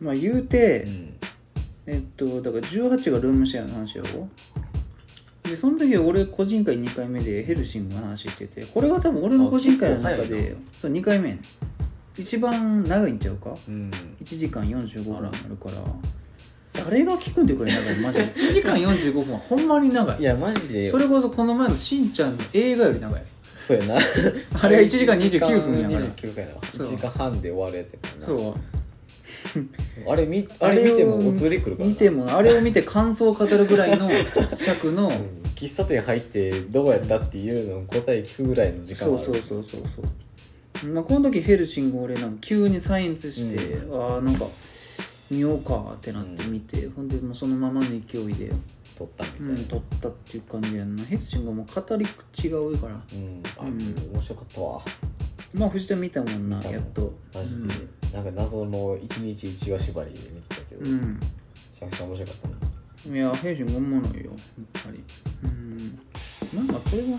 まあ言うて、うん。えっとだから18がルームシェアの話やろでその時俺個人会2回目でヘルシングの話しててこれが多分俺の個人会の中でそう2回目一番長いんちゃうか？うん。1時間45分になるから。誰が聞くんでこれ長いマジで。1時間45分はほんまに長い。いやマジでそれこそこの前のしんちゃんの映画より長い。そうやな。あれは1時間29分やから。29分やなそう。1時間半で終わるやつやからな。そう あれ見あれ見てもおつりくるからな。見てもあれを見て感想を語るぐらいの 尺のうん。喫茶店入ってどうやったっていうのを答え聞くぐらいの時間そうそうそうそうそう、まあ、この時ヘルシング俺なんか急にサイエンスして、うああなんか見ようかってなって見て、ほんでもうそのままの勢いで、撮ったみたいな。うん、撮ったっていう感じやんな。ヘルシングはもう語り口が多いから。うん。あうん。面白かったわ。まあ藤田見たもんなやっと。マジでなんか謎の一日一話縛りで見てたけどめうん、ちゃくちゃ面白かったな。うん、いやヘルシングおもろいよやっぱり。うん。なんかこれは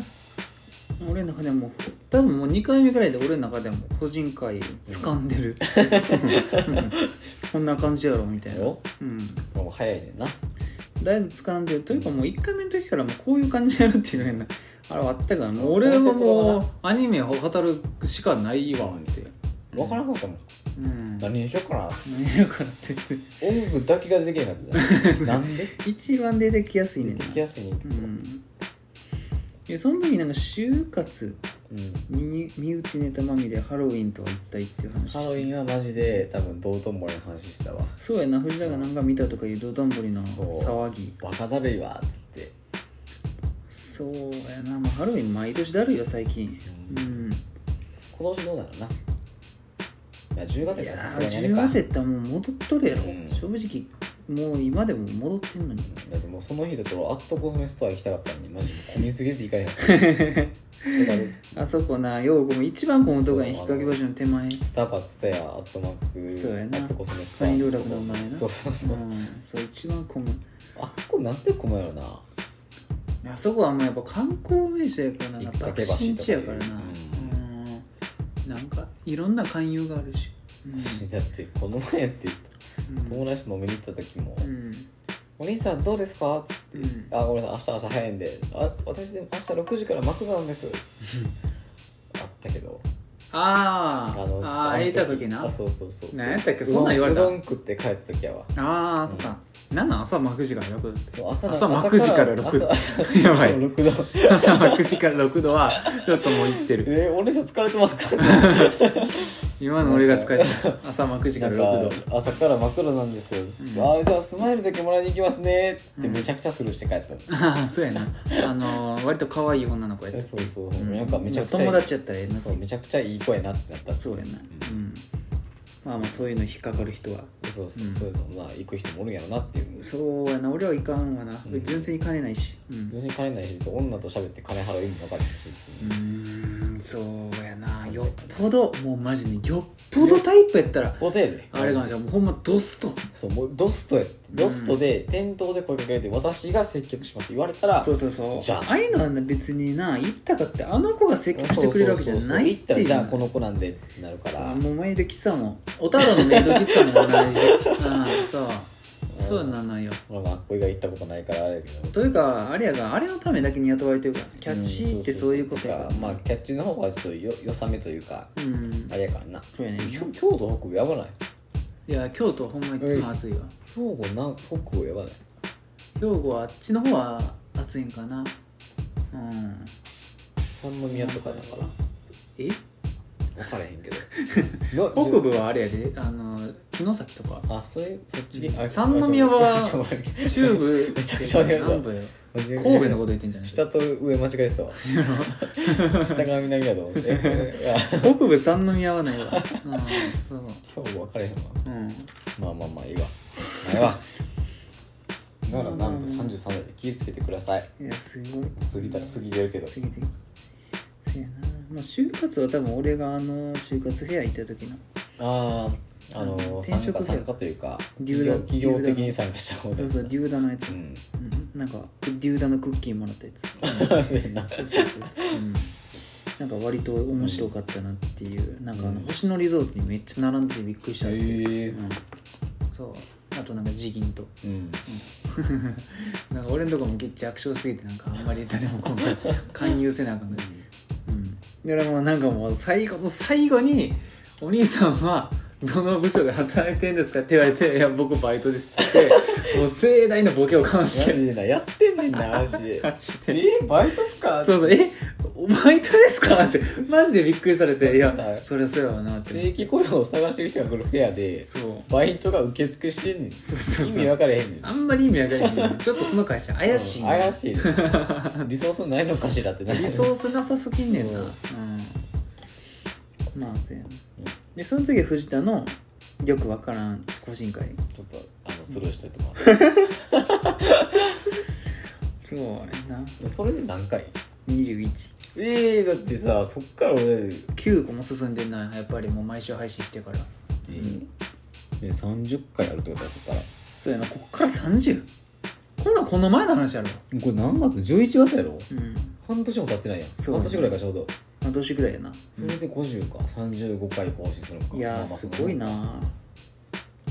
俺の中でも多分もう2回目ぐらいで俺の中でも個人会掴んでる、う んこんな感じやろみたいな。うん。もう早いねんな。だいぶ掴んでるというかもう1回目の時からもうこういう感じでやるっていうねあれはあったからもう俺はもうアニメを語るしかないわって。分からなかったもんうん。何何にしようかな。やからって音楽だけが出てけなかった。なんで？一番出てきやすいねんな。出てきやすいねんけど。うん。いやその時なんか就活うん。身身内ネタまみれハロウィンとは一体っていう話して。ハロウィンはマジで多分道頓堀の話したわ。そうやな藤田がなんか見たとかいう道頓堀のそう。騒ぎ。バカだるいわっつって。そうやな、まあ、ハロウィン毎年だるいよ最近。ううん。今年どうなの？ないや10月いややったらさー10すがにあれか。月やったらもう戻っとるやろ、うん。正直もう今でも戻ってんのに。だってもうその日だとアットコスメストア行きたかったのにマジで混みすぎて行かれへん。あ そこなようごも一番このとこに引っ掛け橋の手前。スタバツタヤアットマークそうやな。アットコスメストア。ファインルーラブの前な。そうそうそう、うん、そう一番混む。あこれなんて混むやろなあそこはもうやっぱ観光名所やからな。引っ掛け橋とか新地やからな。ううんなんかいろんな勧誘があるし。うん。だってこの前って言った。うん。友達と飲みに行った時もうん「お兄さんどうですか?」つってうんあごめんなさい明日朝早いんであ私でも明日6時からマクドなんです。あったけど。ああーの入れた時な。あそうそうそうそやったっけ？そんなん言われた。うどんうどん食って帰った時やわ。ああとか、なんなん？朝幕時から6度朝朝幕時から6度。朝朝やばい。6度。朝幕時から6度はちょっともういってる。えー、お姉さん疲れてますか？今の俺が使えた朝幕時から6か度朝からマクドなんですよ、ああじゃあスマイルだけもらいに行きますね。ってめちゃくちゃスルーして帰ったの、あ あそうやな。あのー、割と可愛い女の子やつえそうそう、う。ん。なんかめちゃくちゃ友達やったらええなって。そうめちゃくちゃいい子やなってなったそうやな。うんまあまあそういうの引っかかる人は。そうそう、うん。そういうのまあ行く人もおるんやろなっていう。そうやな俺はいかんわな、うん。純粋に金ないし。うん。別に金ないし女と喋って金払う意味分かるし、う。ーんそうやな。よっぽどもうマジでよっぽどタイプやったらポテで。あれがじゃあもうほんまドスト。そうもうドストや。ドストで店頭で声かけられて私が接客しますって言われたらそうそうそう。じゃあ。ああいうのはな別にな言ったかってあの子が接客してくれるわけじゃないっていじゃあこの子なんでってなるから。あもうメイド喫茶もお太郎のメイド喫茶も同じ。あそうそうなのよ。まあまあこれが行ったことないからあれやけど。というかあれやがあれのためだけに雇われてるからキャッチーってそういうことやから。まあキャッチの方がちょっとよよさめというかうん。あれやからな。そうやね。京京都北部やばない？いや京都はほんまにいつも暑いわ。兵庫なん北部やばない？兵庫はあっちの方は暑いんかな。うん。三宮とかだから。え？分からへんけど。の北部はあれやであの城崎とか。あそういうそっち？うん。三宮は 中部 めちゃくちゃ間違えた南部。や神神戸のこと言ってんじゃない？下と上間違えてたわ。下が南やと思って。北部三宮はないわ。うんそう。今日分からへんわ。うん。まあまあまあいいわ。まあいいわ。だからなんか33歳で気をつけてください。いやすごい。過ぎた過ぎてるけど。次々せやなまあ就活は多分俺があの就活フェア行った時の。あああの転職加参加というかデュ企業ーダ企業的に参加した方そうそうデューダのやつ、ううんんなんかデューダのクッキーもらったやつ。そうやなそうそうそう。そう、うん、なんか割と面白かったなっていう。なんかあのうん星野リゾートにめっちゃ並んでてびっくりしたっていう、へえうん、そそう。あとなんかジギンと。うん。なんか俺のとこもめっちゃ悪性すぎてなんかあんまり誰も今回勧誘せなあかんねうんだからもなんかもう最後の最後に「お兄さんはどの部署で働いてんですか?」って言われて「いや僕バイトです」って言って もう盛大なボケをかましマてジでなやってんねんなマジで。マジで。えバイトっすか？そうそう「えバイトですか?」って マジでびっくりされて「いやさそりゃそうやわな」って。正規雇用を探してる人が来るフェアでそう。バイトが受付してんねん。そうそう意味分かれへんねん。あんまり意味わかんないねちょっとその会社怪しいなうん怪しい。ねリソースないのかしらってなリソースなさすぎんねんな。ううん。ん、まあそうやなでその次は藤田のよくわからん個人会。ちょっとあのスルーしといてもらって。そうやな。でそれで何回？21ええだってさそっから俺9個も進んでんなやっぱりもう毎週配信してから。えー、で30回やるってことだそっから。そうやな。こっから 30? こんなんこの前の話やろ。これ何月 ?11 月やろ？うん半年も経ってないやん。そう半年ぐらいかちょうど。半年ぐらいやな。それで50か。35回更新するのかいやまあまあすごいな。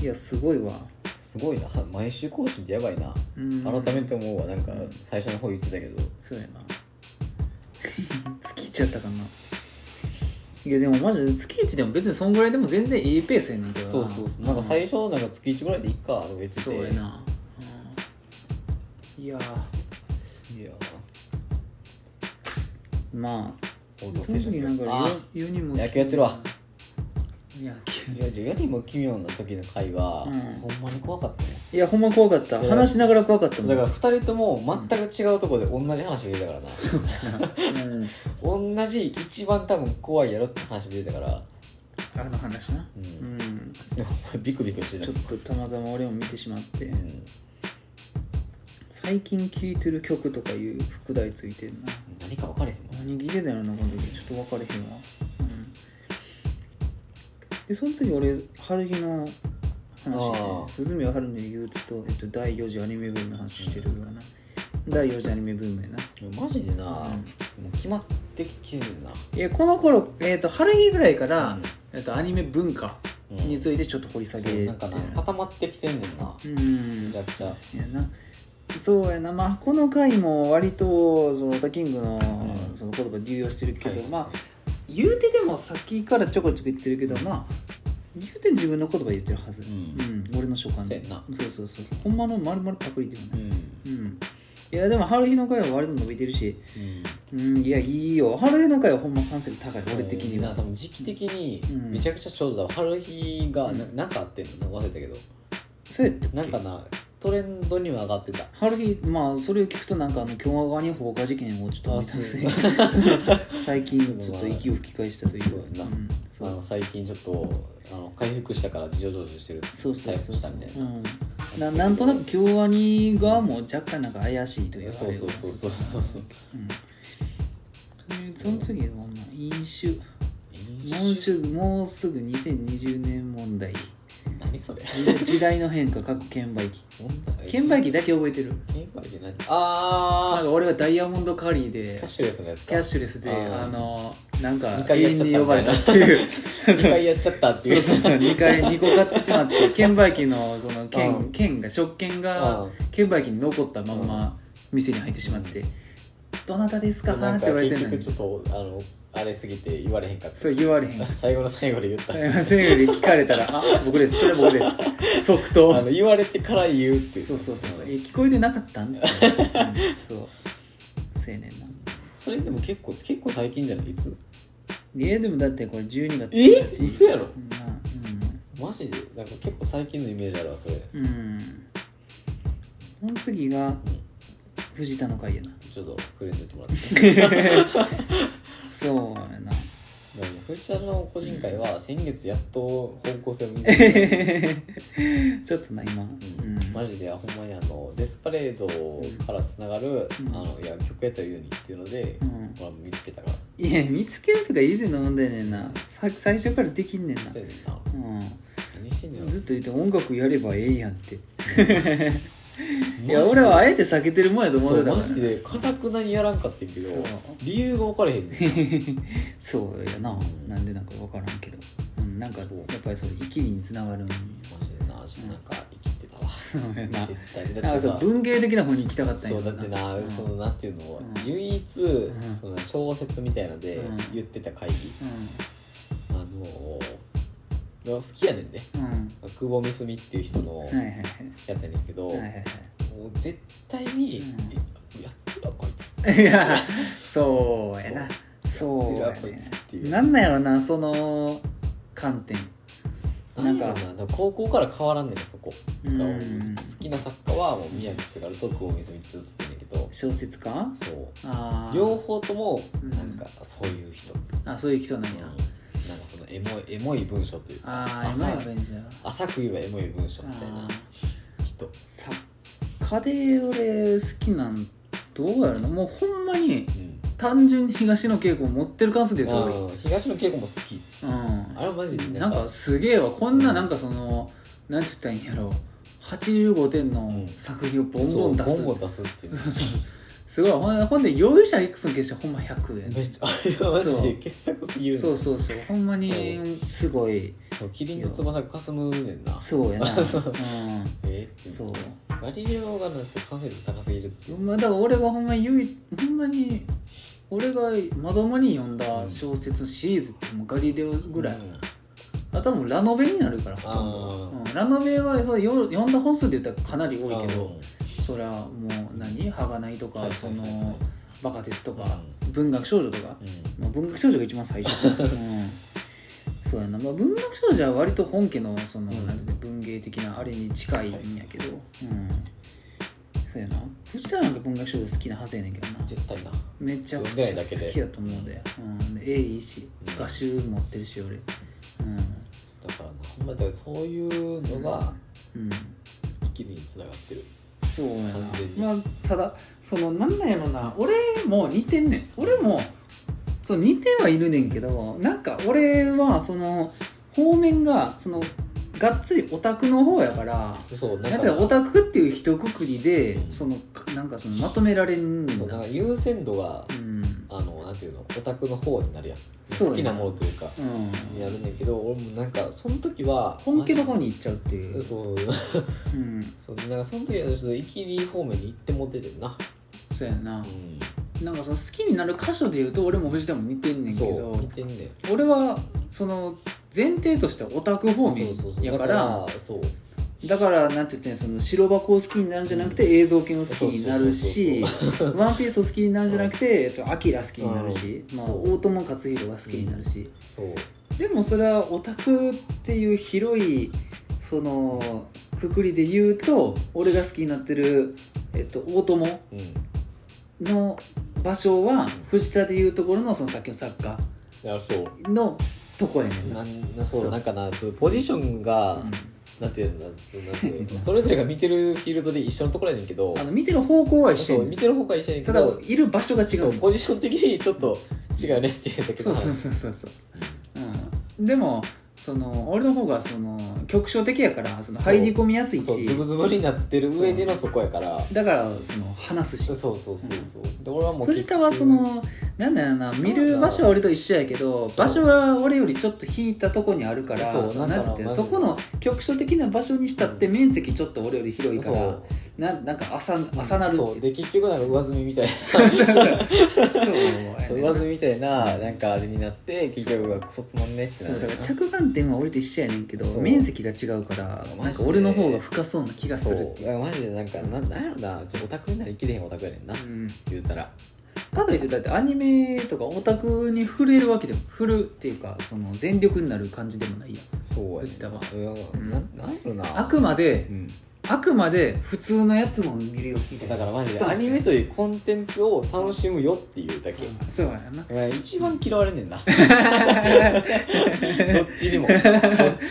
いやすごいわ。すごいな。は毎週更新ってやばいな。うん。改めて思うわ。なんか最初の方言ってたけど。そうやな。月1やったかな。いやでもマジで月1でも別にそんぐらいでも全然いいペースやねんけどそうそうそう。なんか最初なんか月1ぐらいでいっかとか言っててそうやな、うん、いやいまあ報道その時なんかあ世にも野球やってるわ。野球。いやじゃあ世にも奇妙な時の回は、うん。ほんまに怖かったね。いやほんま怖かった。いや話しながら怖かったもん。だから2人とも全く違うところで同じ話が出たから。な、そうやな、うん、同じ一番多分怖いやろって話も出たから。あの話な。ううん。ビクビクしてた。ちょっとたまたま俺も見てしまって、うん。最近聴いてる曲とかいう副題ついてんな。何か分かれへんもん何聞いてたよなこの時。ちょっと分かれへんわ、うん、でその次俺春日の話ああ。で鈴宮春の憂鬱と、えっと、第4次アニメブームの話してるよな。第4次アニメブームやな。マジでな、うん。もう決まってきてるな。いやこの頃、えっと春日ぐらいから、うん。えっと、アニメ文化についてちょっと掘り下げてうなんかな固まってきてんねんな、うん。めちゃくちゃ。やなそうやな。まあこの回も割とそのオタキングのうん。その言葉流用してるけど、はい。まあ言うてでもさっきからちょこちょこ言ってるけどまあ言うて自分の言葉言ってるはず、うん。俺の所感で。そうそうそうそうそう。ほんまのまるまるパクリではない、うん。うん。いやでも春日の回は割と伸びてるし。うん。うんいやいいよ。春日の回はほんま完成度高い。俺的には。な多分時期的にうん。めちゃくちゃちょうどだ春日がな,、うん。なんかあってんの忘れたけど。そうやったっけ？なんかなトレンドには上がってた。春日まあそれを聞くとなんかあの共和側に放火事件をちょっと思い出すね最近ちょっと息を吹き返したというか、そう。やなう。んそうあの最近ちょっとあの回復したから事情聴取してるそうそうそうしたみたいな、うん、ななんとなく京アニ側も若干なんか怪しいというかそうそうそうそうそうそう。うん。でその次はまあ飲酒。も飲うすぐもうすぐ2020年問題 何それ。時時代の変化過去券売機。券売機だけ覚えてる。券売機何ああなんか俺がダイヤモンドカリーでキャッシュレスのやつか。キャッシュレスであのなんか二回やっちゃったに呼ばれたっていう。2回やっちゃったっていう。うそそうそう2回2個買ってしまって 券売機のそのう券ん。券が食券がうん。券売機に残ったまんま店に入ってしまって「どなたですか?」なんかって言われてんの？に結局ちょっとあのあれすぎて言われへんかった。そう言われへん 最後の最後で言った。先生に聞かれたら「あ僕です。それ僕です」即答。あの言われてから言うっていう。そうそうそうそう「え聞こえてなかったん? 」うん、そう。そうやねんなそれでも結構結構最近じゃない？いつ？えでもだってこれ12月え？1日。嘘やろ？うんマジで？なんか結構最近のイメージあるわそれ。うん、うん、その次が藤田の会やなちょっと触れといてもらって。そうやな。でも藤ちゃんの個人会は先月やっと方向性を見て。ちょっとな今、ううん。ん、マジでほんまにあのデスパレードからつながる、ん。あのいや曲やったらいいのにっていうので、うん。これ見つけたから。いや見つけるとか以前の問題ねんな。さ最初からできんねんな。そうやねんな。う何してんねんんずっと言って音楽やればええやんっていいや俺はあえて避けてるもんやと思そううてたからマジでかたくなにやらんかってんけどそう。理由が分かれへんねん。そうやな、うんなんでなんか分からんけど、うん、なんかやっぱりそう生きりにつながるんマジでなちょっとなんかそうやな。絶対。だなんかさってさ文芸的な方に行きたかったんやそうだってな、うん。そのなんていうの、うん。唯一、ん。その小説みたいのでうん。言ってた会議、うあの好きやねんね。んうん。久保みすみっていう人のやつやねんけど、はいはいはい。もう絶対に、うん。やってるわこいつ。いやそうやな。そうややってるわこいつっていう。ね。なんなんやろなその観点。なんか。高校から変わらんねんねそこ。うん。好きな作家はもう宮城すがると久保みすみずっんねんけど。小説家？そう。両方ともうんなん。かそういう人、あそういう人なんや。なんエモいエモい文章というかああ浅い今やベンジャー浅く言えばエモい文章みたいなあ人。作家で俺好きなんどうやろなもうほんまにうん。単純に東野圭吾を持ってる関数で言うと東野圭吾も好き。うん。あれはマジでなんか。すげえわ。こんななんかそのなんて言ったらいいんやろ。85点の作品をボンボン出す。そうボンボン出すっていうすごい。ほんでほんで容疑者 X の決してほんま100円。めっちゃあれはマジで傑作すぎる。そうそうそう。ほんまにすごい。そうキリンの翼がかすむねんな。そうやな。そう。うえ？んそう。ガリレオがなんて完成力高すぎるって。まあだから俺がほんまに唯一ほんまに俺がまともに読んだ小説のシリーズってもうガリレオぐらい、うん。あとはもうラノベになるからほとんど。あうん。ラノベはそうよ読んだ本数で言ったらかなり多いけど。うんそりゃもう何「はがない」とか、はいその「バカ鉄」とか、文学少女とか、うん。まあ、文学少女が一番最初、うん、そうやな、まあ、文学少女は割と本家のその、うん。なんていうの文芸的なあれに近いんやけど、うん。そうやな。藤田なんか文学少女好きなはずやねんけどな。絶対な。めちゃくちゃ好きやと思うで、うん、いいしうん。画集持ってるし俺。うん。だからなほんまだそういうのがうん。生きるにつながってるそうやな。完全にまあただそのなんなんやろな。俺も似てんねん。俺もそう似てはいるねんけどなんか俺はその方面がそのがっつりオタクの方やからそうななんんてオタクっていう一括りでうんそのなんかそのまとめられんねんなそうなんか優先度がうんあのなんていうのオタクの方になるやん。好きなものというかやるねんけど俺もなんかその時は本家の方に行っちゃうっていう。そう。うん。そうなんかその時はちょっとイキリ方面に行ってもててんな。そうやな。うん。なんかその好きになる箇所で言うと俺も藤田も似てんねんけそうど似てんねん。俺はその前提としてはオタク方面やからだそうだからなんて言ってその白箱を好きになるんじゃなくて映像系を好きになるしワンピースを好きになるんじゃなくてえっとアキラ好きになるし、まあ、大友克洋が好きになるし、でもそれはオタクっていう広いそのくくりで言うと俺が好きになってる、えっと、大友うんの場所は藤田でいうところのそのさっきの作家のとこやねんな。そうなんかなポジションが、うんなんていうんだそうなんていうの。それぞれが見てるフィールドで一緒のところやねんけどあの見てる方向は一緒見てる方が一緒やねんけただどいる場所が違う。そうポジション的にちょっと違うよねっていうんだけど。そうそうそうそうそう、うん、でもその俺の方がその局所的やからそのそう。入り込みやすいし。そうズブズブになってる上でのそこやから。だからその話すし。そうそうそうそう。で俺はもう藤田はそのなんだろうな見る場所は俺と一緒やけど場所が俺よりちょっと引いたとこにあるからそうなんてそこの局所的な場所にしたって面積ちょっと俺より広いかそらう。ななんか朝朝なる。ってそう。で結局なんか上積みみたいな。そう上積みみたいななんかあれになって結局はクソつまんねってなる。そうだから着眼点は俺と一緒やねんけど面積が違うからなんか俺の方が深そうな気がするっていう。そう。マジでなんかなんなんやろなちょっとオタクになりきれへんオタクやねんな、うん。言うたらかといってだってアニメとかオタクに触れるわけでも振るっていうかその全力になる感じでもないやん。そうやね。ん藤田は。うんななんやろな。あくまでうんあくまで普通のやつも見るよみたいなだからマジで。アニメというコンテンツを楽しむよっていうだけ、そうやな。お前一番嫌われんねんな。どっちにも。どっち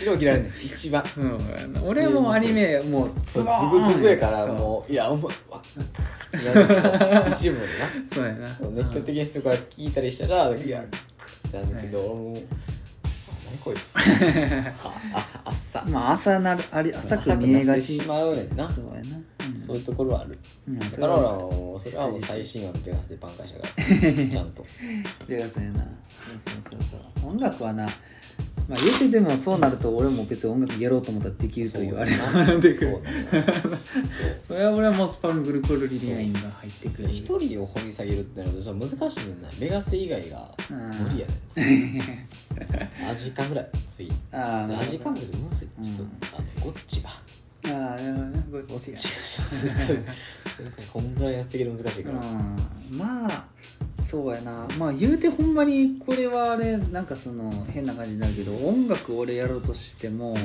にも嫌われんねん。一番。うん俺はもうアニメもうズブズブやからもういやお前わなる。一部で そうやな。な熱狂的な人から聞いたりしたらいやってなんだけど、俺もう何こいつは 朝朝。まあ朝なるあれ浅く見えがち。しまうねんな。そうやな。うん。そういうところはある。うんだから俺はそれはもうそれはもう最新話のペガスで挽回したからちゃんと。でそうやな。そうそうそうそう。音楽はなまあ言うてでもそうなると俺も別に音楽やろうと思ったらできるというあれが出てくるそれは俺はもうスパングルクルリリアインが入ってくる一人を掘り下げるってなるとちょっと難しいねんなメガセ以外がうん無理やねんアジカぐらい次ああアジカもむずいうんちょっとあのゴッチがああなるほどね。こっちが。ゴッチが難しい難しいこんぐらいやっていける難しいから。うん。まあそうやな。まあ言うてほんまにこれはあれなんかその変な感じになるけど音楽俺やろうとしても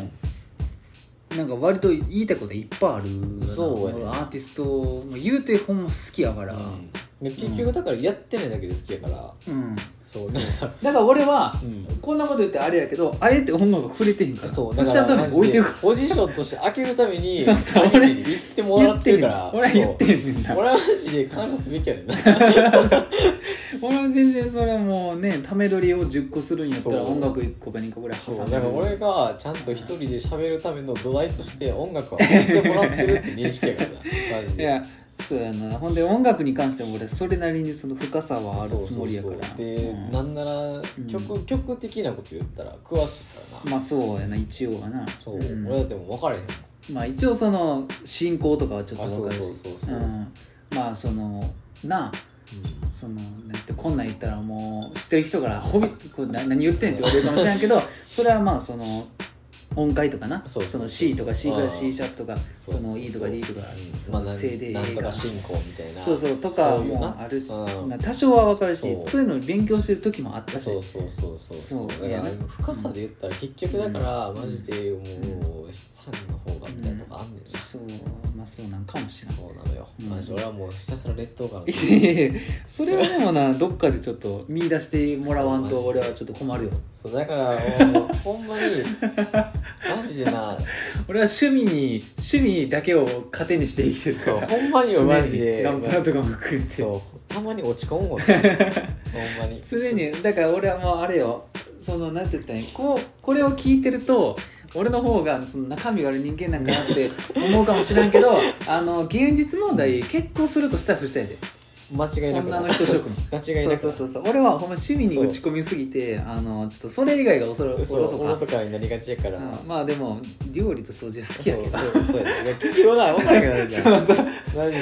なんか割と言いたいこといっぱいある。そうやね。アーティストも言うてほんま好きやから。うんで結局だからやってないだけで好きやから。うん。そうなんかだから俺はうん。こんなこと言ってあれやけどあえて音楽触れてへんから。そう。そしたら多分置いてるかポジションとして開けるために そうそう。兄貴に言ってもらってるから。俺は言ってへんねんな。俺はマジで感謝すべきやねんな。俺は全然それはもうねため撮りを10個するんやったらそう。音楽1個か2個ぐらい挟そう。むだから俺がちゃんと一人で喋るための土台として音楽を聴いてもらってるって認識やからな。マジで。いやそうやな。ほんで音楽に関しても俺それなりにその深さはあるつもりやから。で、うん。なんなら曲,、曲的なこと言ったら詳しいからな、まあそうやな一応はな。そう、ん。俺だってもう分かれへん。まあ一応その進行とかはちょっと分かるし。まあそのなあそのなんてこんなん言ったらもう知ってる人から「ホビこれな何言ってん」って言われるかもしれんけどそれはまあその音階とかな？そうその C とか C プラス C シャープとかその E とか D とかその正でなん A が。とか進行みたいな。そうそうとかもあるし多少は分かるしそう。いうの勉強してる時もあったし。そうそうそうそう。そうそうだからいや深さで言ったら結局だから、うん。マジでもう資産の方がみたいなとこあんねんな、そうまあそうなんかもしれない。そうなのよ、うん。マジ俺はもうひたすら劣等感のいやいやいやそれはでもなどっかでちょっと見出してもらわんと俺はちょっと困るよ。そうだからもうほんまに マジでな俺は趣味に趣味だけを糧にして生きてるかそうらほんまによマジで。ガンプラとかも含めて。そうたまに落ち込むもんねほんまに。常に。だから俺はもうあれよ。そのなんて言ったらいいこうこれを聞いてると俺の方がその中身がある人間なんかなって思うかもしれんけどあの現実問題結婚するとしたら不したやで。間違いなく女の人諸君間違いなくそうそうそう俺はほんま趣味に打ち込みすぎてあのちょっとそれ以外がおそろおそおろそかになりがちやから、うん。まあでも料理と掃除は好きやけど。そうそうそう。結局は分からへんくなるじゃんそう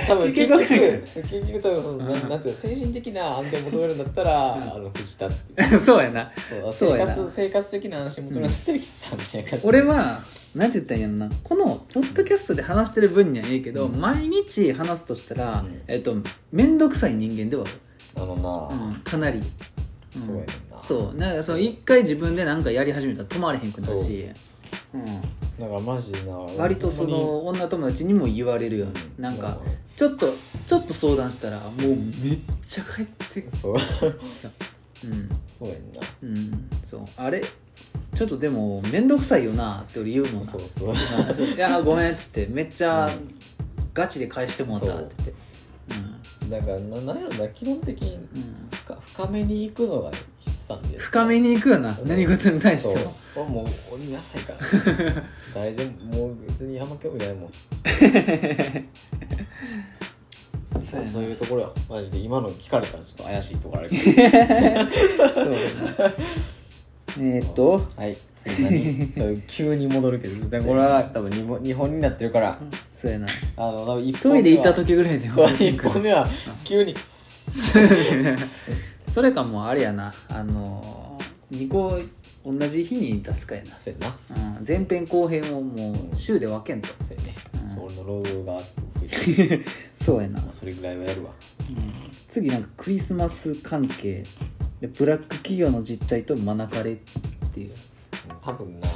多分結結局結局多分そのなんなんていうの精神的な安定を求めるんだったら、あの藤田って そうやな。そう生活生活的な安心求めるんだったら岸さんみたいな感じ。俺はなんて言ったらいいんやろな？このポッドキャストで話してる分にはええけど、うん。毎日話すとしたら、うん。えっと面倒くさい人間ではあのな、うんかなり、ん。そうやねんな。そう。なんかその一回自分で何かやり始めたら止まれへんくなるし、う。ん、だからマジでな割とその女友達にも言われるよ、うん。なんかちょっとちょっと相談したらもうめっちゃ帰ってくる。そう。そう。うん。やんな。うん。そう。あれ？ちょっとでも面倒くさいよなって俺言うもんな。そうそう。いやごめんっつって。めっちゃうん。ガチで返してもらったって。言ってだからななんやろな基本的にうん、うん、深深めに行くのが筆算で深めに行くよな。何事に対しても。俺もう俺野菜から 誰でももう別にあんま興味ないもん。そうそういうところよマジで今の聞かれたらちょっと怪しいところあるけど。そうえーっとはい。次何？そ う急に戻るけどでこれは多分日本日本になってるから。そうやな。あの多分一トイレ行った時ぐらいでそう一本目は急に。それかもうあれやな。あの2個同じ日に出すかやな。そうやな。うん、前編後編をもう週で分けんと。そうやね、うん。そう俺の労働がちょっと増えてる。そうやな、まあそれぐらいはやるわ。うん。次なんかクリスマス関係。でブラック企業の実態と招かれっていう。多分な、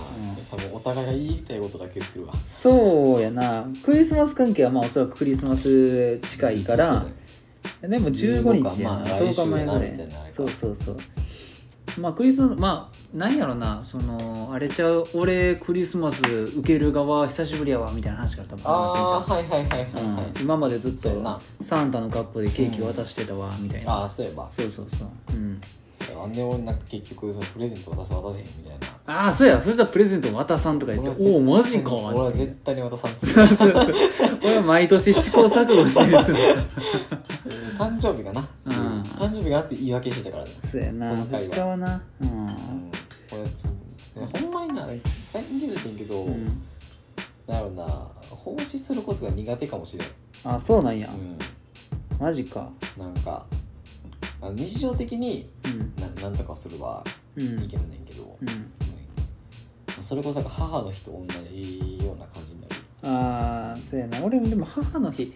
多分お互いが言いたいことだけ言ってるわ。そうやな。クリスマス関係はまあおそらくクリスマス近いから。でも15日やな、まあ10日前ぐらい。そうそうそうまあクリスマスまあなんやろなそのあれちゃう俺クリスマス受ける側久しぶりやわみたいな話から多分始まってんちゃう？ああはいはいはいはいはい、うん、今までずっとサンタの格好でケーキ渡してたわみたいな、ああそういえばそうそうそう。うんあんで俺なんか結局そのプレゼント渡す渡せへんみたいな。ああそうや。そしたらプレゼント渡さんとか言っておおマジか俺は絶対に渡さんっつ 俺は毎年試行錯誤してるんですよ。誕生日がな、うん。誕生日があって言い訳してたからね。そうやな。藤田はな。うん。うん。これほんまにな最近気づいてんけど、うん。なんやろうな奉仕することが苦手かもしれん、あそうなんや、うマジか。ん、なんかあ日常的にうん。ななんとかするはうん。いけんねんけど、うん。うん。それこそ母の日と同じような感じになる。ああそうやな。俺もでも母の日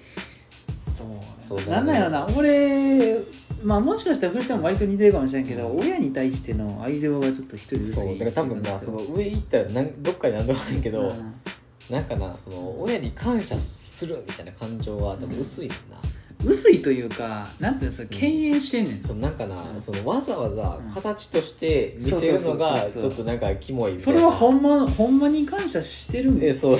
そうそうなんだよな。俺まあもしかしたら古田も割と似てるかもしれんけど、うん。親に対しての愛情がちょっと一人薄いそうだから多分なその上行ったらなんどっかに何でもないけど、うん。なんかなその親に感謝するみたいな感情は多分薄いねんな、薄いというかなんていうのその敬遠してんねん、そのなんかな、うん。そのわざわざうん。形として見せるのがちょっとなんかキモいみたそいな。れはほんまほんまに感謝してるんえそう。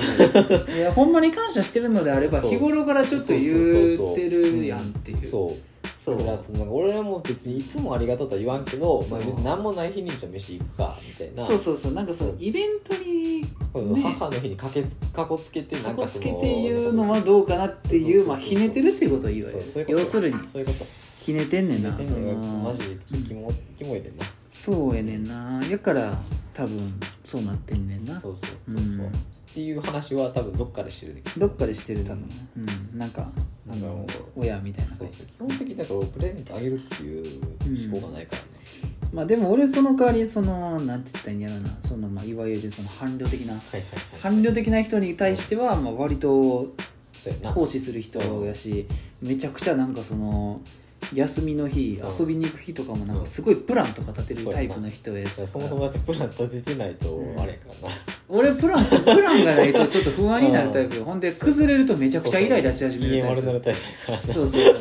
いやほんまに感謝してるのであればそう。日頃からちょっと言ってるやんっていう。そうそう。だからその俺はもう別にいつもありがとうとは言わんけど、まあ、別に何もない日にじゃあ飯行くかみたいな。そうそうそうなんかそのイベントにね。母の日にかけかこつけてなかこんかそのつけて言うのはどうかなっていうまあひねてるっていうことを言うわよ。そうそういうこと。要するに。そういうこと。ひねてんねんな天そ然がマの。ジでキモキモいでんな。そうやねんな。やから多分そうなってんねんな。そうそうそうそう、うんっていう話は多分どっかでしてるでどっかでしてる多分うん。なんかあの親みたいなそう。そう基本的にだからプレゼントあげるっていう思考がないからね、まあでも俺その代わりそのなんて言ったらいいんやろな。そのまあいわゆるその伴侶的なはいはいはい。伴侶的な人に対してはまあ割とそうやな。奉仕する人やしめちゃくちゃなんかその休みの日うん。遊びに行く日とかもなんかすごいプランとか立てるタイプの人やそもそもだってプラン立ててないとうん。あれやからな、俺プランプランがないとちょっと不安になるタイプよ。ほんで崩れるとめちゃくちゃイライラし始めるタイプ。そうそうそう。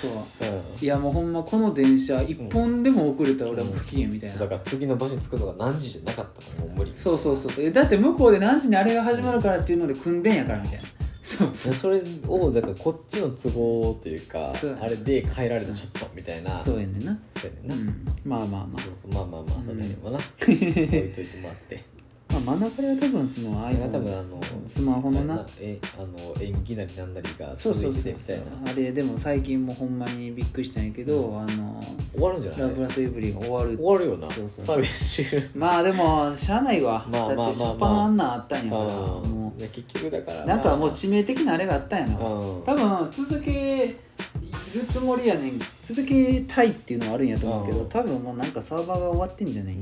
そう、うん。いやもうほんまこの電車一本でも遅れたら俺は不機嫌みたいな、だから次の場所に着くのが何時じゃなかったからもう無理。そうそうそうそう。だって向こうで何時にあれが始まるからっていうので組んでんやからみたいなそうそう。それをだからこっちの都合というかそう。あれで変えられたちょっとみたいな。そうやねんな、そうやねんな、うん、まあまあまあ。そうそう。まあまあまあその辺はな、置いといてもらって。まあ真ん中では多分その iPhone 多分あのスマホのな。えあの演技なりなんなりがそう続そそう。そうあれでも最近もほんまにびっくりしたんやけど、あの終わるんじゃない？ラブラスエブリーが終わる。終わるよな。そうそうサービス終了まあでもしゃあないわ、まあまあまあまあだって初っ端あ。んなんあったんやから。もう。ん結局だからうなんかもう致命的なあれがあったんやな、うん。多分続けるつもりやねん。続けたいっていうのはあるんやと思うけどうん。多分もうなんかサーバーが終わってんじゃない、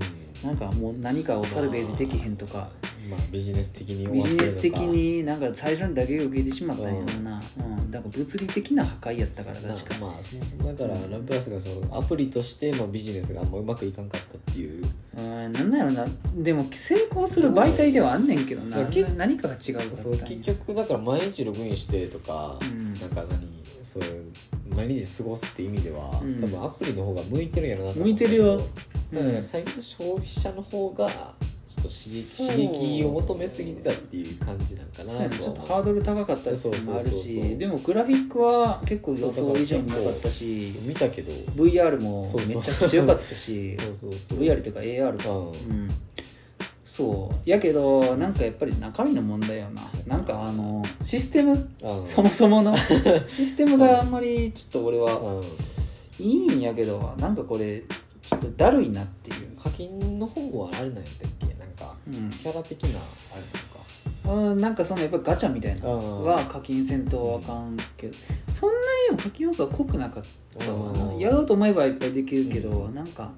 なんかもう何かをサルベージできへんとか。まあビジネス的にビジネス的になんか最初に打撃を受けてしまったんやろうな、うん。だから物理的な破壊やったからな。確かまあそもそもだからラブプラスがそのアプリとしてのビジネスがあんまうまくいかんかったっていう。うん。なんなんやろなでも成功する媒体ではあんねんけどな。何かが違うかう結局だから毎日ログインしてとか、うん。なんか何そういう毎日過ごすって意味では、うん。多分アプリの方が向いてるんやろなと向いてるよ。だからうん。最近の消費者の方がちょっと刺激刺激を求めすぎてたっていう感じなんかなちょっとハードドル高かったりするのもあるしでもグラフィックは結構予想以上に良かったし見たけど。VR もめちゃくちゃ良かったし VR というか AR か。うん。うんそう。やけどなんかやっぱり中身の問題よな。なんかあのシステム？うん。そもそもの。システムがあんまりちょっと俺はうん。いいんやけどなんかこれちょっとだるいなっていう。課金の方はあれなんやったっけ？なんかうん。キャラ的なあれなのか。うん、なんかそのやっぱガチャみたいな。うん。は課金せんとあかんけど。そんなにも課金要素は濃くなかったやろうと思えばいっぱいできるけど、うんなんか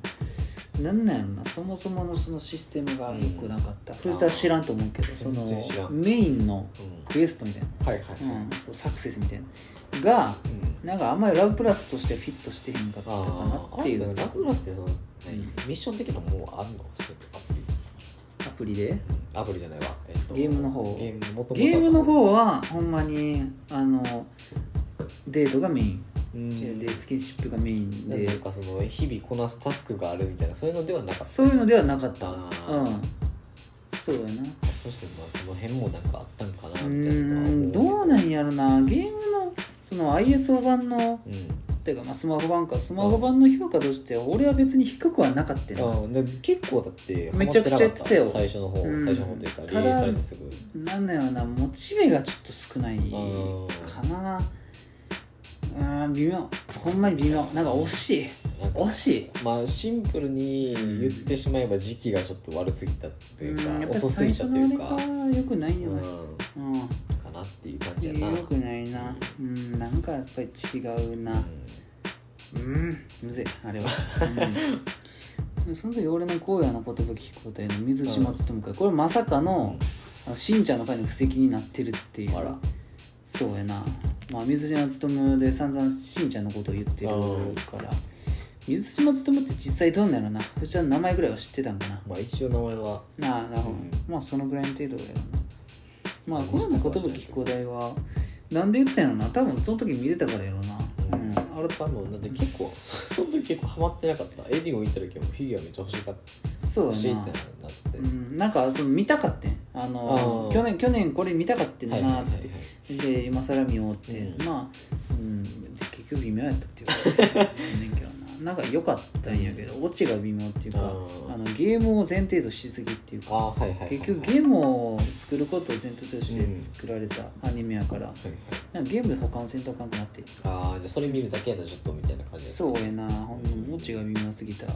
なんなんやろな。そもそものそのシステムが良くなかった。藤田は知らんと思うけどその全然知らん。メインのうん。クエストみたいな、はいはいはい、うん、そうサクセスみたいな。がうん。なんかあんまりラブプラスとしてフィットしてへんかったかあなっていう。ラブラスってその、んミッション的なものあるのそういうアプリ。アプリで？アプリじゃないわ、えっとゲームの方ゲームゲームの方はほんまにあのデートがメイン。うんでスキンシップがメインで。なんかその日々こなすタスクがあるみたいなそういうのではなかった。そういうのではなかった。うん。そうやな。少しまあその辺もなんかあったんかなうみたいなーん。どうなんやろな。ゲームのその ISO 版のうん。ていうかまあスマホ版か。スマホ版の評価としては俺は別に低くはなかったよあで結構だってめちゃくちゃやってたよ。最初の方、うん。最初の方というかリリースされてすぐ。なんだよな。モチベがちょっと少ないうんかな。うん微妙。ほんまに微妙。なんか惜しい。惜しい。まあシンプルに言ってしまえば時期がちょっと悪すぎたというか、んやっぱり遅すぎたというか、最初のあれが良くないよ。うん、ねうんかなっていう感じやな、良くないな。うんなんかやっぱり違うな。うんむずいあれは、うん、その時俺の荒野の言葉聞くことへの水島勉会これまさかのしん。ちゃんの会の布石になってるっていう。あらそうやな。まあ水島勉で散々しんちゃんのことを言ってるうんから。水島勉って実際どんなやろな。そちらの名前ぐらいは知ってたんかな。まあ一応名前は。なあなるほど、まあそのぐらいの程度やろな。まあこの言葉聞く題はなんで言ったんやろな。多分その時見てたからやろな。うん、あれ多分だって結構その時結構ハマってなかった。エディゴン行った時もフィギュアめっちゃ欲しかった。そう欲しいってなって。て、うん、なんかその見たかってん。あの去年去年これ見たかってんはいはいはいなって、で今更見ようって、うん。まあ、うん、で結局微妙やったっていうか。ねんけどな。なんか良かったんやけどオチが微妙っていうかあのゲームを前提としすぎっていうかああはいはいはいはい。結局ゲームを作ることを前提として作られたアニメやから、はいはい。なんかゲームで保管せんとあかんくなって。ああじゃあそれ見るだけやったらちょっとみたいな感じそうやな。ほんのオチが微妙すぎた。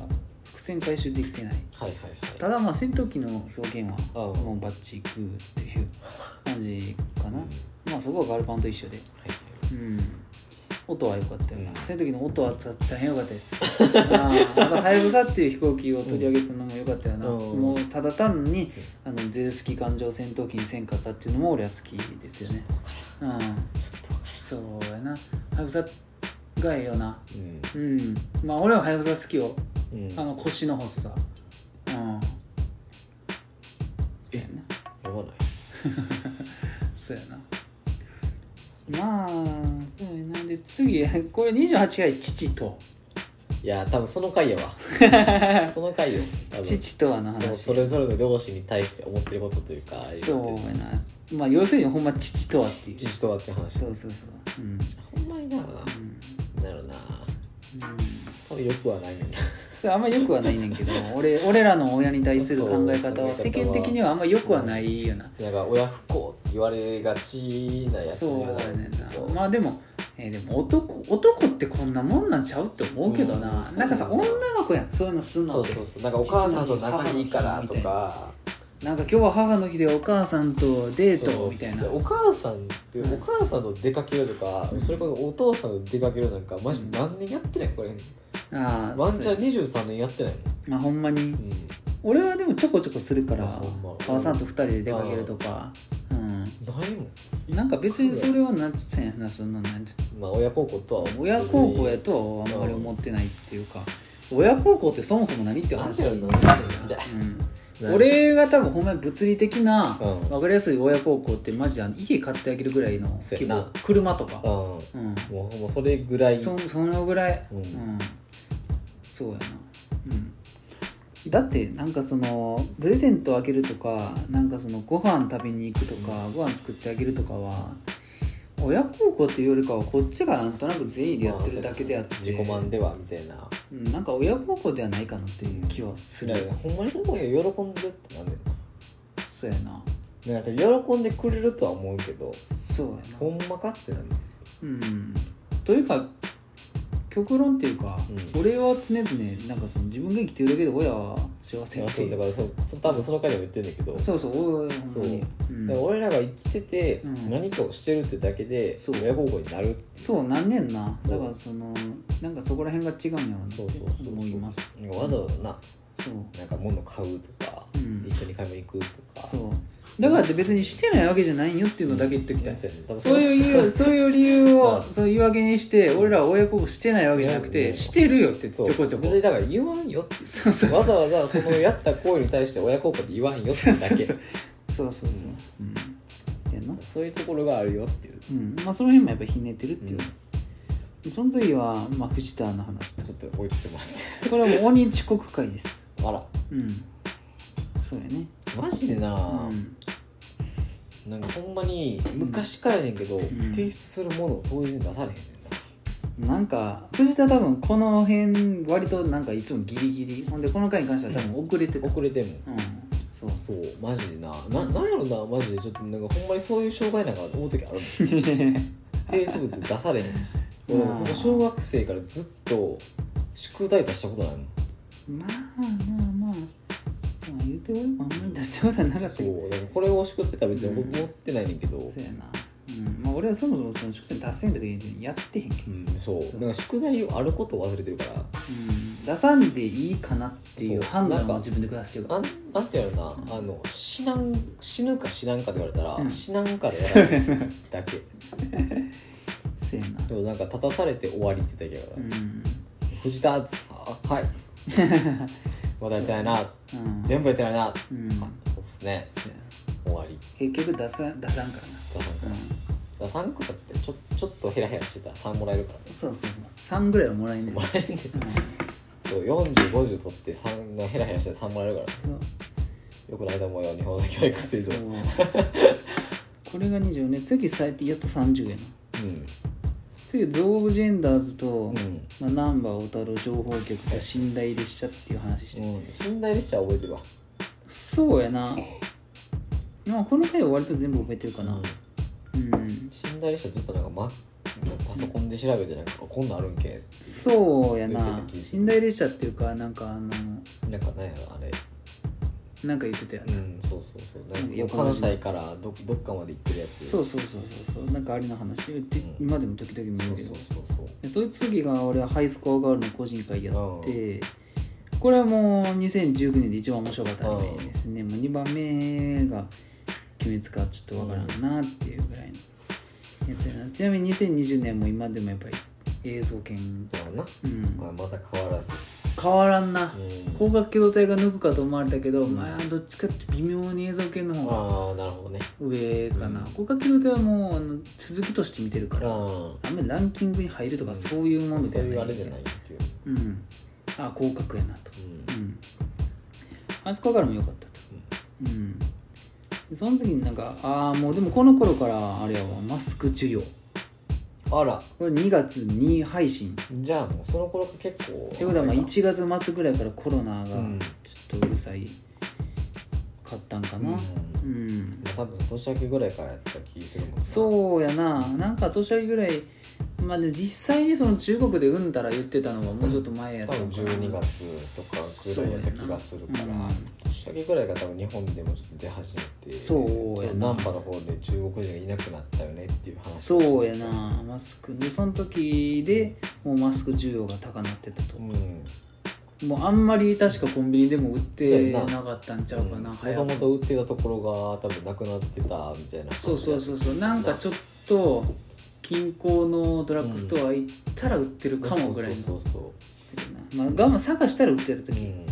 伏線回収できてない。はいはいはい。ただまあ戦闘機の表現はもうバッチグーっていう感じかな、まあそこはガルパンと一緒で。はい。うん。音は良かったよな、うん。戦闘機の音は大変良かったです。あはやぶさっていう飛行機を取り上げたのも良かったよな、うん。もうただ単にあのゼウス機関銃戦闘機にせんかったっていうのも俺は好きですよね。うん。そうやなはやぶさがええよな。うん。うん。まあ俺ははやぶさ好きよ。うん。あの腰の細さ。うん。そうやな。そうやなまあそうやな。で次 これ28回父と。いや多分その回やわ。その回よ多分。父とはのその話それぞれの両親に対して思ってることというかそうやな。まあ要するにほんま父とはっていう。父とはって話。そうそうそう。うん。ほんまにな。うん。なるな。うん。多分よくはないねんな。それあんまよくはないねんけど俺俺らの親に対する考え方はそう世間的にはあんまよくはないよな。なんか親不孝って言われがちなやつそうにはなやねんな。るけどまあでも、えーでも男男ってこんなもんなんちゃうって思うけどな、うんなんかさ女の子やん。そういうのすんのって。そうそうそう。なんかお母さんと仲いいからとか。な。んか今日は母の日でお母さんとデーそう。トみたいな。でお母さんってお母さんと出かけるとか、それこそお父さんと出かけるなんかマジで何年やってないこれ。ああワンチャンそう23年やってないまあほんまに。うん、俺はでもちょこちょこするからま。母さんと二人で出かけるとか。うんないもん。なんか別にそれはなんつってんやなそんななんつまあ親孝行とは。親孝行やとはあんまり思ってないっていうか。親孝行ってそもそも何って話な。ん。でやろなみたいうん、俺が多分ほんまに物理的なうん。分かりやすい親孝行ってマジで家買ってあげるぐらいの車とか。うん。うん。もうそれぐらい。そそのぐらい、うん。そうやな。うんだってなんかそのプレゼントあげるとかなんかそのご飯食べに行くとか、ご飯作ってあげるとかは親孝行っていうよりかはこっちがなんとなく善意でやってるだけであって、自己満ではみたいな。うんなんか親孝行ではないかなっていう気はする、ほんまにその子が喜んでるってなんだよそうやな。ななんか喜んでくれるとは思うけどそうやな。ほんまかってなんだようん。というか極論っていうか、うん。俺は常々なんかその自分が生きてるだけで親は幸せってだからそうそ多分その回でも言ってんだけど。そうそうそう。だ俺らが生きててうん。何かをしてるってだけで親孝行になるそうなんねんな。だからそのなんかそこら辺が違うんやろうなってそうそうそう思います。わざわざなそう。なんか物買うとか、うん。一緒に買い物行くとか。そうだからって別にしてないわけじゃないよっていうのだけ言っておきたい、そういう理由そういう理由をうん。そう言い訳にして俺らは親孝行してないわけじゃなくてしてるよってちそうょこちょこ。別にだから言わんよって。そうそうわざわざそのやった行為に対して親孝行って言わんよってだけ。そうそうそうそうう。ん。そういうところがあるよっていう。うん。まあその辺もやっぱひねってるっていう、その次は、まあ、藤田の話とちょっと置いとってもらって。これはもう鬼遅刻会です。あら。うんそうやね。マジでな、うん。なんかほんまに昔からやねんけど、ん。提出するものを当日に出されへんねんな。なんか藤田多分この辺割となんかいつもギリギリ。ほんでこの回に関しては多分遅れてた。遅れてんもん。うん。そう。そうマジでな。ななんやろなマジでちょっとなんかほんまにそういう障害なんか思う時あるもん。提出物出されへんし。俺 まあ。僕小学生からずっと宿題出したことないもん。まあまあまあまあ言うて俺もあんまり出したことはなかったけどそうだからこれを宿ってたら別にうん僕持ってないねんけど、そうやなうんまあ俺はそもそもその宿題出せんとかやってへんけど、うん、そうだから宿題あることを忘れてるからうん、出さんでいいかなっていうそう判断を自分で下してるからなんなんていうのなあの死なん死ぬか死なんかって言われたら、うん死なんからやらないだけせやなでもなんか立たされて終わりってだけだから、うん藤田っつってあはいまだやってないな。うん。全部やってないな、うん。あそうっすね。終わり。結局出さ出さんからな。出さんから、3個だってちょちょっとヘラヘラしてたら3もらえるからね。そうそうそう。3ぐらいはもらえんねんもらえんそう4050取って3がヘラヘラして3もらえるから。そう。よくないと思うよ日本の教育水そう。準これが20ね次最低やっと30やな。うん次ゾーブジェンダーズと、うん。まあ、ナンバー小樽情報局と寝台列車っていう話して、うん。寝台列車は覚えてるわ。そうやな。まあこの回は割と全部覚えてるかな。うん。うん、寝台列車ずっとなんか、ま、なんかパソコンで調べてなんかこんなんあるんけそうや言ってなた気がする。寝台列車っていうかなんかあのなんかなんやろあれなんか言ってたよね、うんそうそうそう。関西からどどっかまで行ってるやつ。そうそうそうそう。そうなんかあれの話言って、うん。今でも時々見そうるけど。そうそうそうでそいつ次が俺はハイスコアガールの個人会やってこれはもう2019年で一番面白かったアニメですね。もう2番目が鬼滅かちょっとわからんなっていうぐらいのやつやな。ちなみに2020年も今でもやっぱり映像権だからな、うん。まあ、また変わらず変わらんな。うん。光学機動隊が抜くかと思われたけど、まあどっちかって微妙に映像系の方がああなるほどね。上かな、うん。光学機動隊はもうあの続きとして見てるから、ああんまりランキングに入るとかそういうもあそうのではないいうあれじゃないっていう。うん。あ広角やなと。うん。うん。あそこからも良かったと。うん。でその時になんかああもうでもこの頃からあれやわ。マスク授業あら。これ2月に配信。じゃあもうその頃結構。ってことはまああれか。1月末ぐらいからコロナがうん。ちょっとうるさいかったんかな。うん。うん。まあ多分年明けぐらいからやった気するもんな。そうやな。なんか年明けぐらいまあでも実際にその中国でうんたら言ってたのはもうちょっと前やっ多分たのかな。12月とかぐらいやった気がするから、年明けぐらいが多分日本でもちょっと出始めてそうやな。難波の方で中国人がいなくなったよねっていう話そうやな。マスクでその時でもうマスク需要が高なってたと。うん。もうあんまり確かコンビニでも売ってななかったんちゃうかな、もともと売ってたところが多分なくなってたみたいなそうそうそうそう。なんかちょょっと近郊のドラッグストア行ったら売ってるかもぐらいのそうそうそまあ我慢探したら売ってた時、ううん。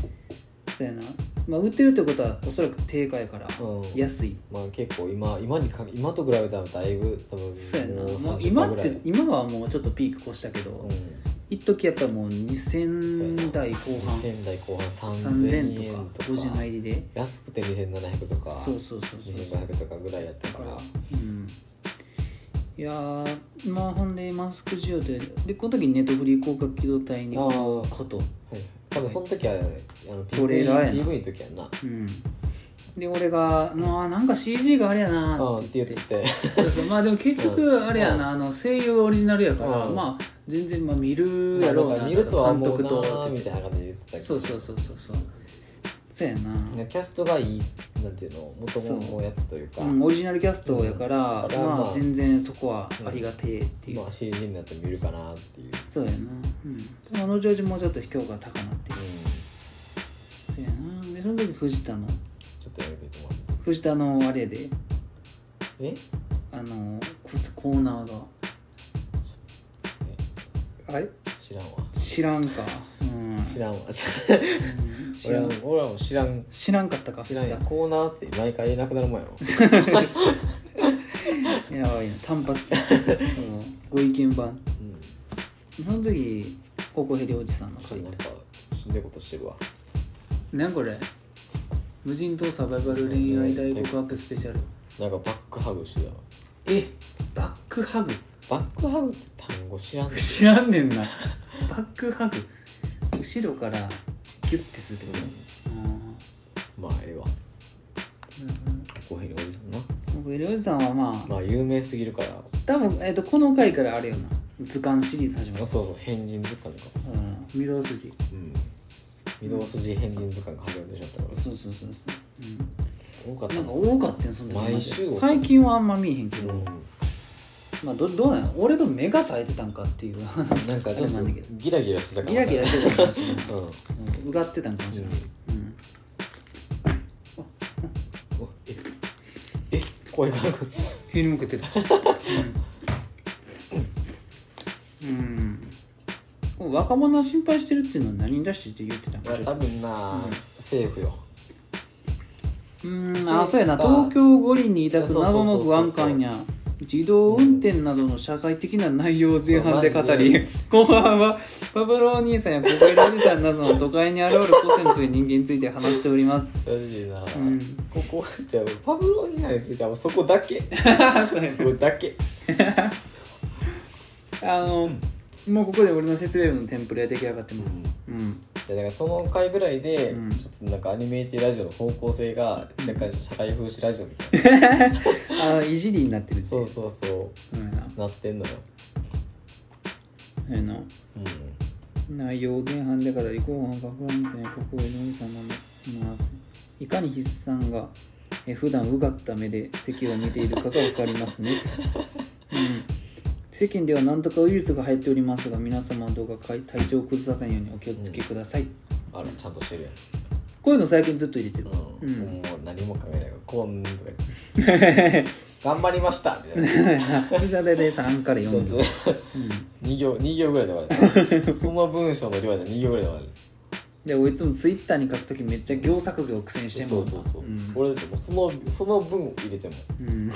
そうやな、まあ、売ってるってことはおそらく定価やからうん。安い、まあ結構今今にか今と比べたらだいぶ多分そうやな。もうもう30%今って今はもうちょっとピーク越したけど、うん一時やっぱもう2000台後半。2000台後半3000 3000円とか。と50のか入りで。安くて2700とかそうそうそうそう。そう2500とかぐらいやったからうんいやーまあほんでマスク需要ってでこの時にネットフリー広角機動隊にあー。こと。はい多分その時あのトレーラーやな。PV の時やんな。うん。で俺が「なあなんか CG があれやな」ああっって。て言って。てそうそう。まあでも結局あれやなあの声優がオリジナルやからうん。まあ全然まあ見るやろうなまあ見るとは思う監督と。なみたいな感じで言ってたけど。そうそうそうそうそうそうやな。ねキャストがいいなんていうの元々のやつというか。うん、オリジナルキャストやから、うん。まあ、まあ全然そこはありがてえっていう、まあ CG になって見るかなっていう、そうやな。うん。でも後々もうちょっと評価高なってる。うん、そうやな。でその時藤田の。ちょっとやめてもらって藤田のあれで。え？あのこコーナーが。あれ？知らんわ。知らんか。うん。知らんわ。俺はらん。俺はもう知らん。知らんかったか知らんや。藤コーナーって毎回なくなるもんやろ。田 やばいな。単発。そ のご意見番。うん。その時高校ヘリおじさんの書いたなんか死んでことしてるわ。なんこれ？無人島サバイバル恋愛大告白スペシャル。なんかバックハグしてたわ。えバックハグ？バックハグって単語知らんねん。知らんねんなバックハグ後ろからギュッてするってことまあええわコー。ヘリおじさんな僕ヘリおじさんはまあ。まあ有名すぎるから。多分、えっとこの回からあれよな。図鑑シリーズ始まる。あそうそう変人図鑑か。うん。御堂筋。うん。御堂筋変人図鑑が始まってしまったから。そうそうそうそう、うん、多かったな。んか多かったよそんな毎週最近はあんま見えへんけど、うんまあどどうなの？俺と目が冴えてたんかっていう。なんかちょっとあれなんだけどギラギラしてたかギラギラしてたかもしれない、うん。うん、うがってたんかもしれない、うん。おええ声が。振り向けてた。うん、うん、若者は心配してるっていうのは何に出してって言ってたんかしら。多分な、政府よ。うん。あそうやな。か東京五輪に抱く謎の不安感や自動運転などの社会的な内容を前半で語り後半はパブロお兄さんや小林おじさんなどの都会に現れる個性の強い人間について話しております。マジでな、ん。ここじゃあパブロニアについてはそこだけ？そこだけ。あの、もうここで俺の説明文のテンプレが出来上がってます。うん、いやだからその回ぐらいで、うん。ちょっとなんかアニメーティラジオの方向性が若干社会風刺ラジオみたいな。あのいじりになってるっていそうそうそう。んやな。うなってんのよ、そうやな。うん、内容を前半で語り後半はパブロお兄さんや国営のお兄さんのいかに筆算がえ普段うがった目で席を見ているかが分かりますね、うん、世間では何とかウイルスが流行っておりますが皆様はどうか体調を崩させないようにお気をつけください、あらちゃんとしてるやん。こういうの最近ずっと入れてる、うん、うん。もう何も考えないからこんとか 頑張りましたみたいな。そしたら大体3から4行、うん。2行二行ぐらいで終わる。その文章の量で2行ぐらいで終わる。で俺いつもツイッターに書くときめっちゃ行作業苦戦してんもんな。そうそうそう、ん。俺だってもうそのその分入れても。うん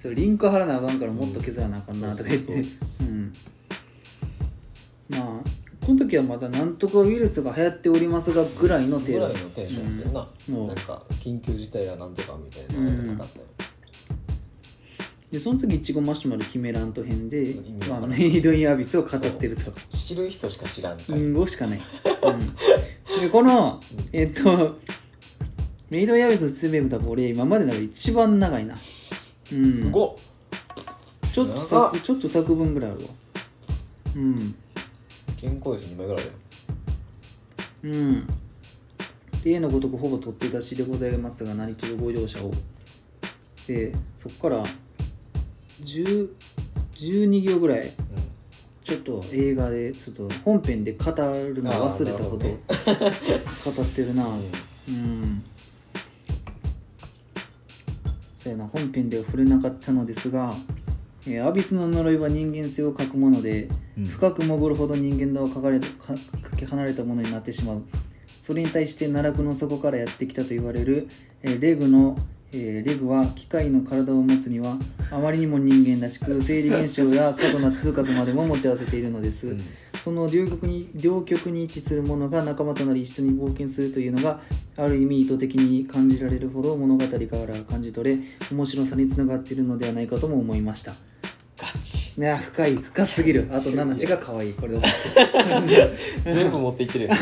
そうリンク貼らなあかんからもっと削らなあかんなとか言って、そううん。まあこの時はまだなんとかウイルスが流行っておりますがぐらいの程度。ぐらいのテンションやってんな、うん。なんか緊急事態はなんとかみたいなのがなかったよ、でその時いちごマシュマロキメラント編で意味わまあ、からんメイドインアビスを語ってると。知る人しか知らんかい、隠語しかない、うん、でこのえっとメイドインアビスの説明文多分俺今までの中で一番長いなうん。すごっ。ちょっと長っ。作ちょっと作文ぐらいあるわ。うん。健康寿2枚ぐらいだよ。うん。例のごとくほぼ取って出しでございますが何卒ご容赦を。でそこから10 12行ぐらいちょっと映画でちょっと本編で語るの忘れたことを語ってるな。うん本編では触れなかったのですが、えーアビスの呪いは人間性を欠くもので、うん。深く潜るほど人間とはかかれかかけ離れたものになってしまう。それに対して奈落の底からやってきたと言われる、えーレグの、えーレグは機械の体を持つにはあまりにも人間らしく生理現象や過度な痛覚までも持ち合わせているのです、うんその両極に両極に位置するものが仲間となり一緒に冒険するというのがある意味意図的に感じられるほど物語から感じ取れ面白さにつながっているのではないかとも思いました。ガチ。いや深い深すぎるあとナナチが可愛いこれを全部持っていってるよ。い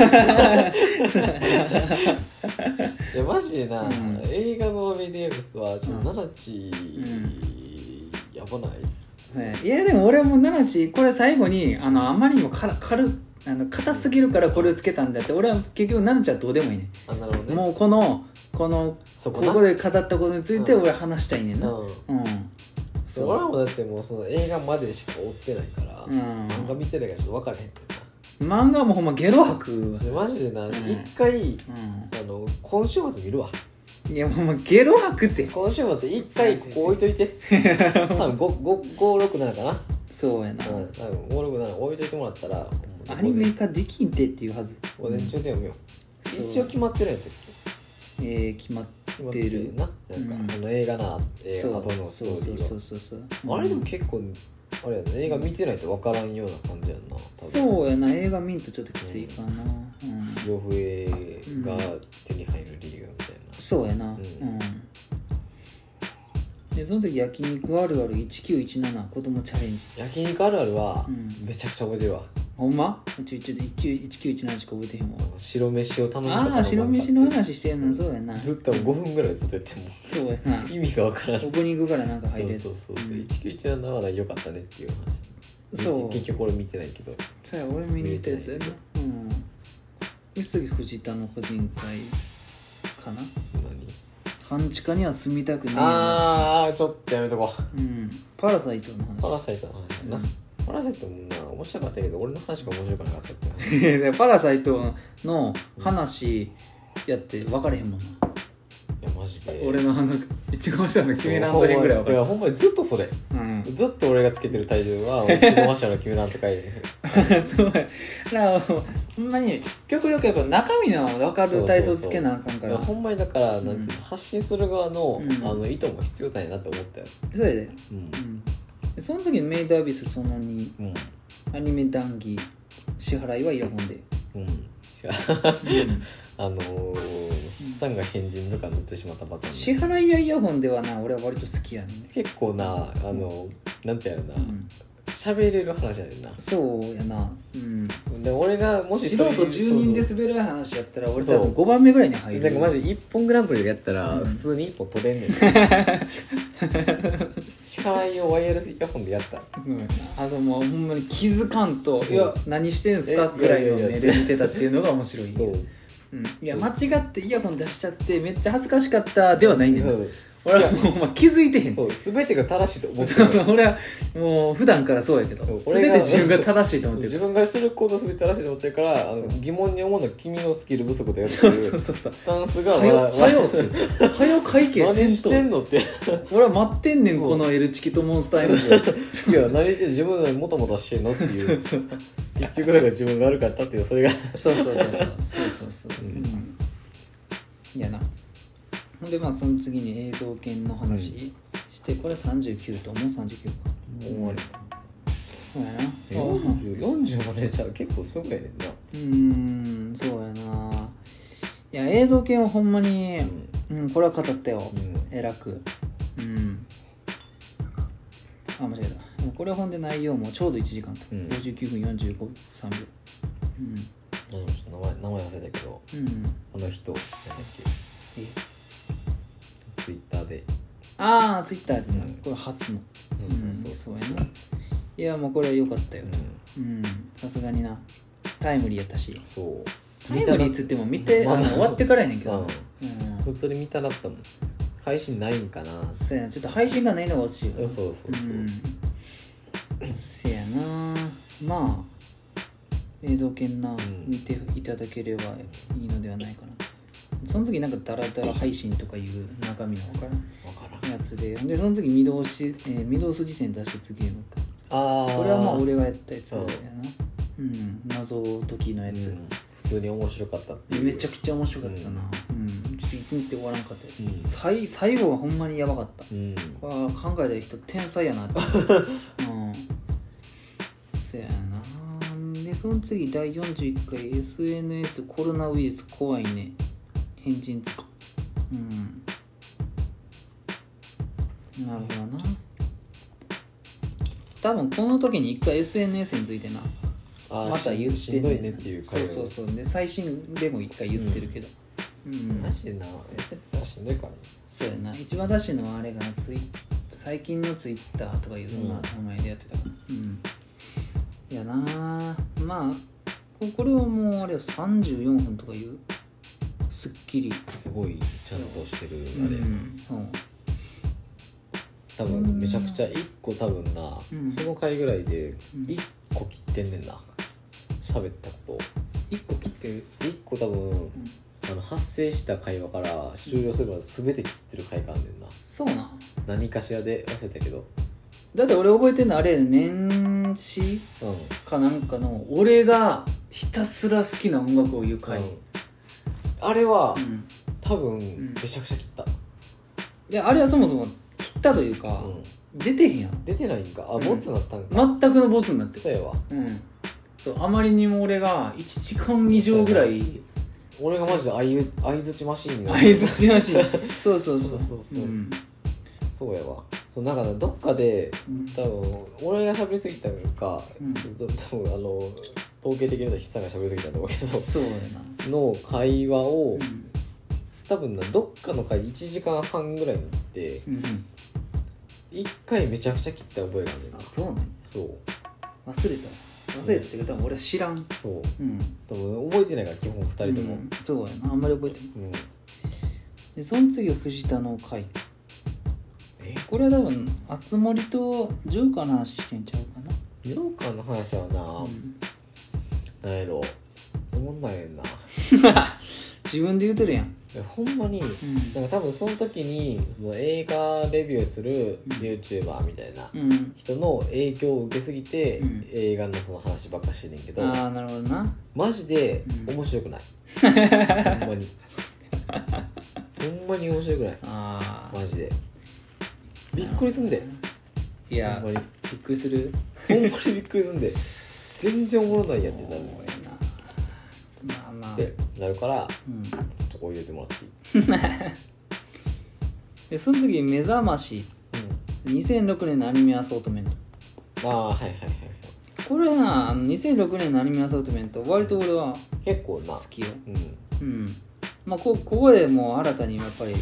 やマジでな、うん映画のメディアブスはちょっとうんナナチ、やばないはい。いやでも俺はもうナナチこれ最後にあのあまりにもから軽あの硬すぎるからこれをつけたんだって俺は結局ナナチはどうでもいいねあなるほどね。もうこのこのこそこで語ったことについて俺は話したいねんな。うん。うん。そう。俺はもうだってもうその映画までしか追ってないから、うん。漫画見てないからちょっと分からへんね漫画もほんまゲロ吐くマジでな。うん。一、回うあの今週末見るわ。んいやほんまゲロ吐くって。今週末一回ここ置いといて。多分567かな。そうやな、うん、多分567置いといてもらったらアニメ化できんてっていうはず。午前中で読むよ、そう。一応決まってるんやったっえー、決まってる。な。なんか、うん。あの映画な映そう画後のストそうそうそうーリーそうそう。はあれでも結構あれやね映画見てないと分からんような感じやんなそうやな。映画見んとちょっときついかな、うん。両笛が手に入る理由そうやな。うん。ん、でその時焼肉あるある1917子供チャレンジ。焼肉あるあるはうん。めちゃくちゃ覚えてるわ、ほんま？ちょちょ1917しか覚えてへんわ。白飯を頼んだああ白飯の話してんの？そうやな。ずっと5分ぐらいずっと言ってもそうやな。意味が分からん。オープニングからなんか入れそうそうそうそう、うん。1917は良かったねっていう話。そう。結局俺見てないけど。そうや俺見に行ったやつやな。うん。で次藤田の個人会かな。何半地下には住みたくな。ああちょっとやめとこう。うん。パラサイトの話。パラサイトの話やな、うん。パラサイトもな面白かった。けど俺の話が面白くなかったって パラサイトの話やって分かれへんもんな、俺のあの一番下の決めらんとへんぐらい分かる。いやほんまにずっとそれ。うん。ずっと俺がつけてるタイトルは「うちのマシャの決めらんと書いて そうや。だからほんまに極力やっぱ中身の分かるタイトルつけなあかんから。ほんまにだから、うん発信する側の,、うん。あの意図も必要だよなって思ったよそれで、うん。うん、でその時にメイドアビスその2うん。アニメ談義支払いはイヤホンで、うんうん。あのー、筆算が変人図鑑塗ってしまったパターン支払いやイヤホンではな俺は割と好きやねん。結構なあのなんてやろな。うん。喋、れる話やねんな。そうやな。うん。で俺がもし素人それ10人で滑る話やったら俺多分5番目ぐらいに入る。なんかマジ一本グランプリでやったらうん。普通に一本取れんねん。支払いをワイヤレスイヤホンでやった。うんあともうほんまに気づかんと「そういや。何してんすか?」えぐらいの目で見てたっていうのが面白いそううん、いや間違ってイヤホン出しちゃってめっちゃ恥ずかしかったではないんですよ俺はもう、まあ、気づいてへん。そう全てが正しいと思ってそうる。そ う俺はもう普段からそうやけど。そう全俺がて自分が正しいと思ってる。自分がしてる行動全て正しいと思ってるからあの疑問に思うのは君のスキル不足だよってそういうそうそうそう。スタンスがはよわはよって。はよ会計何してんとのって。俺は待ってんねんそう。このエルチキとモンスターエナジー。いや何して自分がもともとしてんのっていう。そう結局だから自分が悪かったっていうそれが。そうそうそうそう。そうそうそう。うんうん。いやなほんでまあその次に映像系の話してこれ39ともう？39か。もう終わりそうやな40 45年じゃ結構すぐやねんな。うーんそうやな。いや映像系はほんまにうん、これは語ったよ、うん。えらく。うん。あ間違えた。これはほんで内容もちょうど1時間と、うん。59分45 3秒。うん。名前名前忘れたけど。うん。あの人。なんだっえけツイッターで。ああツイッターでな、うん。これ初の。そううんそう。そうやな。いやもうこれは良かったよ。うん。さすがにな。タイムリーやったし。そう。タイムリーっつっても見て、まああ。の終わってからやねんけど、うん。うん。普通に見たなったもん。配信ないんかな。そうやな。ちょっと配信がないのが欲しいわ。そうそうそうう。ん。せやな。まあ映像系な、ん。見ていただければいいのではないかなその次なんかダラダラ配信とかいう中身の分からん。やつででその次御堂し、えー、御堂筋線出して次へ向か。ああこれはまあ俺がやったやつやうん。なうん謎解きのやつ、うん。普通に面白かったっていう。めちゃくちゃ面白かったな、ううん。ちょっと一日で終わらんかったやつ、うん。最最後はほんまにやばかった。うん。これは考えた人天才やなって。うん。そやな。でその次第41回 SNS コロナウイルス怖いね変人とか。うん。なるほどな。多分この時に一回 SNS についてな。あーまた言ってしんどいねっていうそうそうそう。で最新でも一回言ってるけど。うん、マジでな。SNS はしんどいからねそうやな。一番出しのはあれがな。ツイ最近のツイッターとかいうそんな名前でやってたからうん、いやな。まあここれはもうあれよ。34分とかいうすっきりすごいちゃんとしてるうんあれ、うん。多分めちゃくちゃ1個多分な、うん。その回ぐらいでうん。1個切ってんねんな。喋ったこ1個切ってる？と1個多分、あの発生した会話から終了するまで全て切ってる回があんねんな。そうなん？何かしらで忘れたけど。だって俺覚えてんのあれ年始？うん。かなんかの俺がひたすら好きな音楽を言う回、うんあれは、うん。多分、ん。めちゃくちゃ切った、いやあれはそもそも切ったというか、うん。出てへんやん。出てないんか？あうん。ボツなったんか、全くのボツになってる。そうやわ。うん。そうあまりにも俺が1時間以上ぐらい俺がマジで相づちマシーンにな相づちなしそうそうそう。そうそうそう。うん。そうやわ。そうなんかなどっかでうん。多分俺が喋りすぎたのか、うん。多分あの統計的に言うと筆さんが喋りすぎたと思うけど。そうやな。の会話を、うん。多分などっかの回1時間半ぐらいに行ってうんうん。1回めちゃくちゃ切った覚えがあるなあそうねそう。忘れた。忘れたっていうか多分俺は知らん。そう。うん。多分覚えてないから基本2人とも。うん。そうやな。あんまり覚えてない。うん。でその次は藤田の会。え？これは多分熱森とジョーカーの話してんちゃうかな。ジョーカーの話はな、うんなんやろ。思んないねんな。自分で言うてるやん。ほんまに、ん。なんか多分その時にその映画レビューする YouTuber みたいなうん。人の影響を受けすぎて、うん。映画のその話ばっかしてんねんけどああなるほどな。マジでうん。面白くない、ほんまに。ほんまに面白くない。ああマジで。びっくりすんで。いやほんまに。びっくりする。ほんまにびっくりすんで全然おもろないやんってなるそうやな。まあまあ。ってなるからうん。ちょっと入れてもらっていい。でその次目覚まし。2006年のアニメアソートメント。うんああはいはいはいはい。これなあの2006年のアニメアソートメント割と俺は結構な。好きよ。うん。うん。まあこここでもう新たにやっぱり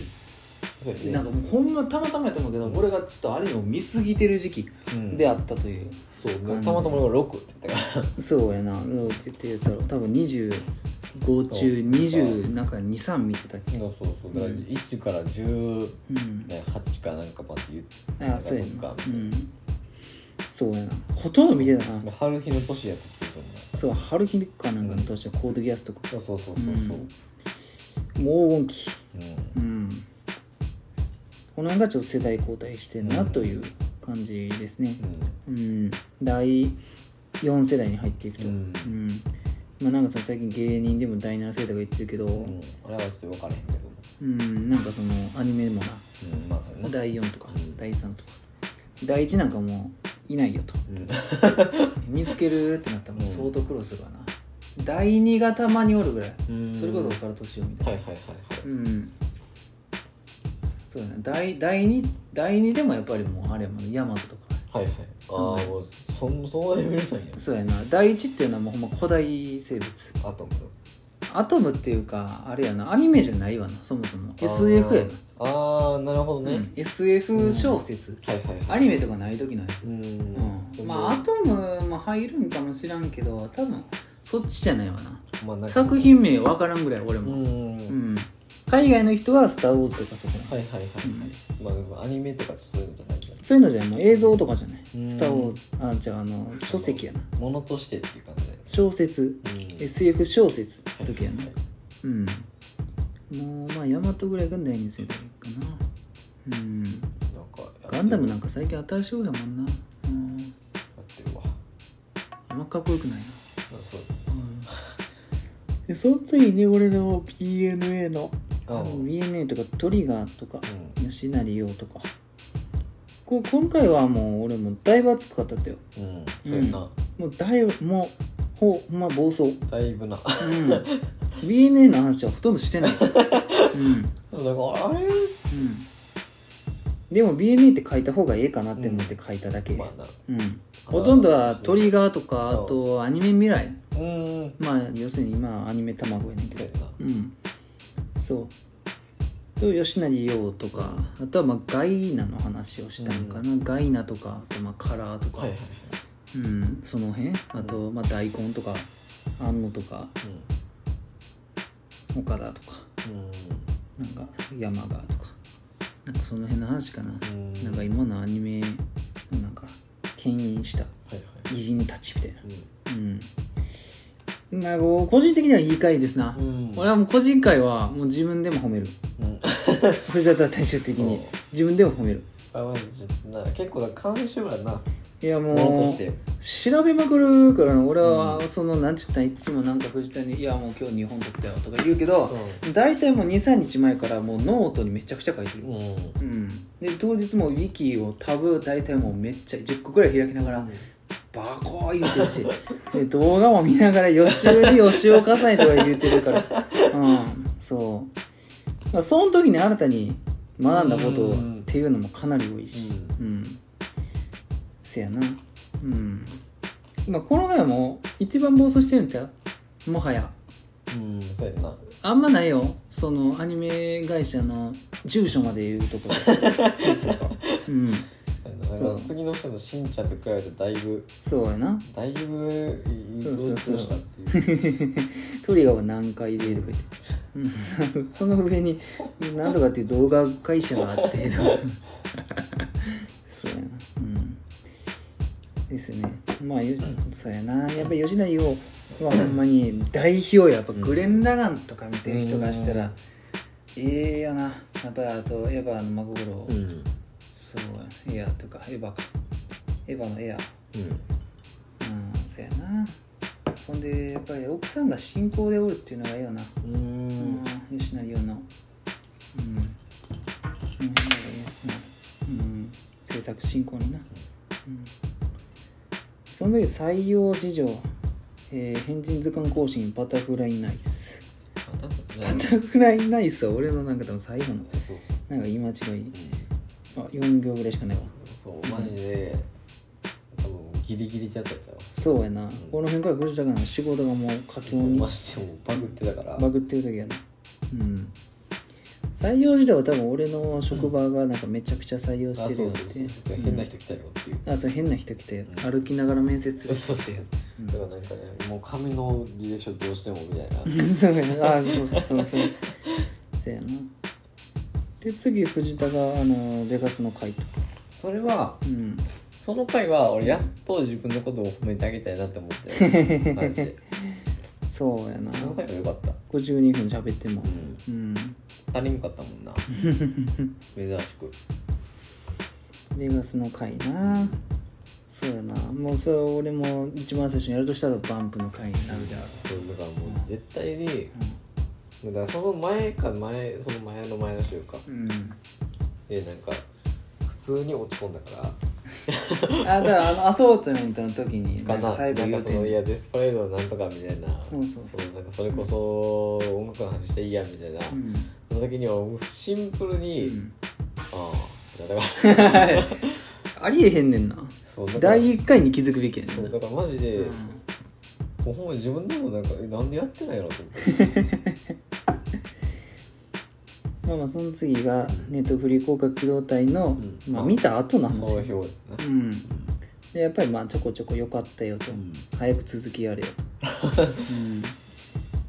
そうやね。なんかもうほんまたまたまやと思うけど、俺がちょっとあれを見過ぎてる時期うん。であったという、そう感じたまたま俺が6って言ったから。そうやな。うんって言ってたら多分25中20なんか23見てたっけ？そうそうそう。だから1から18うん。かなんかまで言ってあそうやな。なんか。うん。そうやな。ほとんど見てたな。春日の年やった気がするな。そう春日かなんかの年はコードギアスとか。そうそうそうそうそう。もう黄金期。うん。うん。この辺がちょっと世代交代してんなという感じですね。うん。第4世代に入っていくと。ううん。んまあなんかさ最近芸人でも第7世代が言ってるけど。うん。うんあれはちょっと分からへんけど。うん。なんかそのアニメもな。うん。まあそうやな。第4とかうん。第3とか。第1なんかもういないよと。うん。見つけるってなったらもう相当クロスがな。第2がたまにおるぐらい。うん。それこそ岡田敏夫みたいな。はいはいはいはい。うんそうやな第第2第2でもやっぱりもうあれやもんヤマトとか。はいはい。ああもうそんそのレベルなんや。そうやな。第1っていうのはもうほんま古代生物。アトム。アトムっていうかあれやな。アニメじゃないわな。そもそも。SF やな。あーあーなるほどね、うん。SF 小説、はいはいはい。アニメとかない時のやつうん。うん、まあアトムも入るんかもしらんけど多分そっちじゃないわな。まあな作品名分からんぐらい俺うも、ん。うん海外の人は「スター・ウォーズ」とかそこらはいはいはい。はい、まあでもアニメとかそういうのじゃないんだそういうのじゃない。もう映像とかじゃない「うん。スター・ウォーズ」あじゃああの書籍やな。ものとしてっていう感じで小説。うん。SF 小説の時やな。はいうん。もうまあヤマトぐらいが第二世代かな。うんなん。かガンダムなんか最近新しい方やもんな。うんやってるわ。あんまかっこよくないな。あそう。でその次に俺の PNA の BNA とかトリガーとかう吉成陽とか。こ今回はもう俺もだいぶ熱く語ったよ。うん。そうやな、もうだいぶもうほほんま暴走。うんだいぶな。BNA の話はほとんどしてない。うん。だからあれうん。でも BNA って書いた方がええかなって思って書いただけ、まあな。うん、ほとんどはトリガーとかあとアニメ未来。うん。まあ要するに今はアニメ卵やねんけど。そうやな。うんそう。と吉成陽とかあとはまあガイナの話をしたんかな、ガイナとかあとまあカラーとか、はいはいはい。うん、その辺？あとまあ大根とか安野とか。岡田とか。うん。なんか山川とか。なんかその辺の話かな、うん。なんか今のアニメのなんか牽引した。はいはい。偉人たちみたいな。ううんまあこう個人的にはいい回ですな、ん。俺はもう個人回はもう自分でも褒める。うん。藤田大将的に。自分でも褒める。あまずちょっとな結構な完成しようやな。いやもう調べまくるからな。俺はそのなんて言ったらいつもなんか藤田に「いやもう今日2本撮ったよ」とか言うけど大体もう23日前からもうノートにめちゃくちゃ書いてる。うん。うん。で当日もウィキをタブ大体もうめっちゃ10個ぐらい開きながらバコー言うてるし。で動画も見ながら予習に予習を重ねては言うてるから。うんそう、まあ、その時に新たに学んだことうんっていうのもかなり多いし。うん、せやな。うん。まあこの回も一番暴走してるんちゃう？もはや。うんそうやな。あんまないよ。そのアニメ会社の住所まで言うとこ。ろとかうんから次の人のしんちゃんと比べてだいぶそうやな。だいぶそうそうそう増したっていう。トリガーは何回でとか言って、うん、その上に何とかっていう動画会社があってそうやな。うん。ですね。まあよそうやな。やっぱり吉田洋はほんまに代表や。やっぱグレン・ラガンとか見てる人がしたら、ええよな。やっぱりあとエヴァの真心、うんそうやエアとかエヴァか。エヴァのエア。うん。うんそうやな。ほんでやっぱり奥さんが進行でおるっていうのがいいよな。ううんん吉成洋の。うん。その辺がいいですね。うん。制作進行にな。うん。その時採用事情えー変人図鑑更新。バタフライナイス。バタフライ。ナイスは俺のなんか多分最後の。あそうなんか言い間違いあ4行ぐらいしかないわ。そうマジで多分ギリギリでやったやつやわ。そうやな、この辺からぐるだから仕事がもう佳境にそうマジでもうバグってたから。バグってる時やな。うん。採用時代は多分俺の職場がなんかめちゃくちゃ採用あしてるよって。そうそうそうそう。変な人来たよっていう。あそう変な人来て、歩きながら面接。するそうそう。だからなんかねもう紙の履歴書どうしてもみたいな。そうやな。あそうそうそうそう。そうやなで次藤田があのベガスの回とそれはうん。その回は俺やっと自分のことを褒めてあげたいなって思って マジで。そうやな。その回はよかった。52分喋っても。うん。うん。足りんかったもんな。珍しく。ベガスの回な。そうやな。もうそれ俺も一番最初にやるとしたらバンプの回になるであろそうだからもう絶対にう、だからその前か前その前の前の週か。うん、でなんか普通に落ち込んだから。あだからあのアソートメントの時にかななんか最後なん言うてんかそのいやデスパレードはなんとかみたいな。そうそう。そうなんかそれこそ音楽の話していいやみたいな、うん。その時にはもうシンプルに、うん。ああだから。ありえへんねんな。そうだから第1回に気づくべきやねんな。そうだからマジで、うん。もうほんまに自分でもなんかえなんでやってないのと思って まあまあその次がネットフリ広角機動隊の、ん。まあ、見た後の話総評やなうん。でやっぱりまあちょこちょこ良かったよと、ん。早く続きやれよと、うん、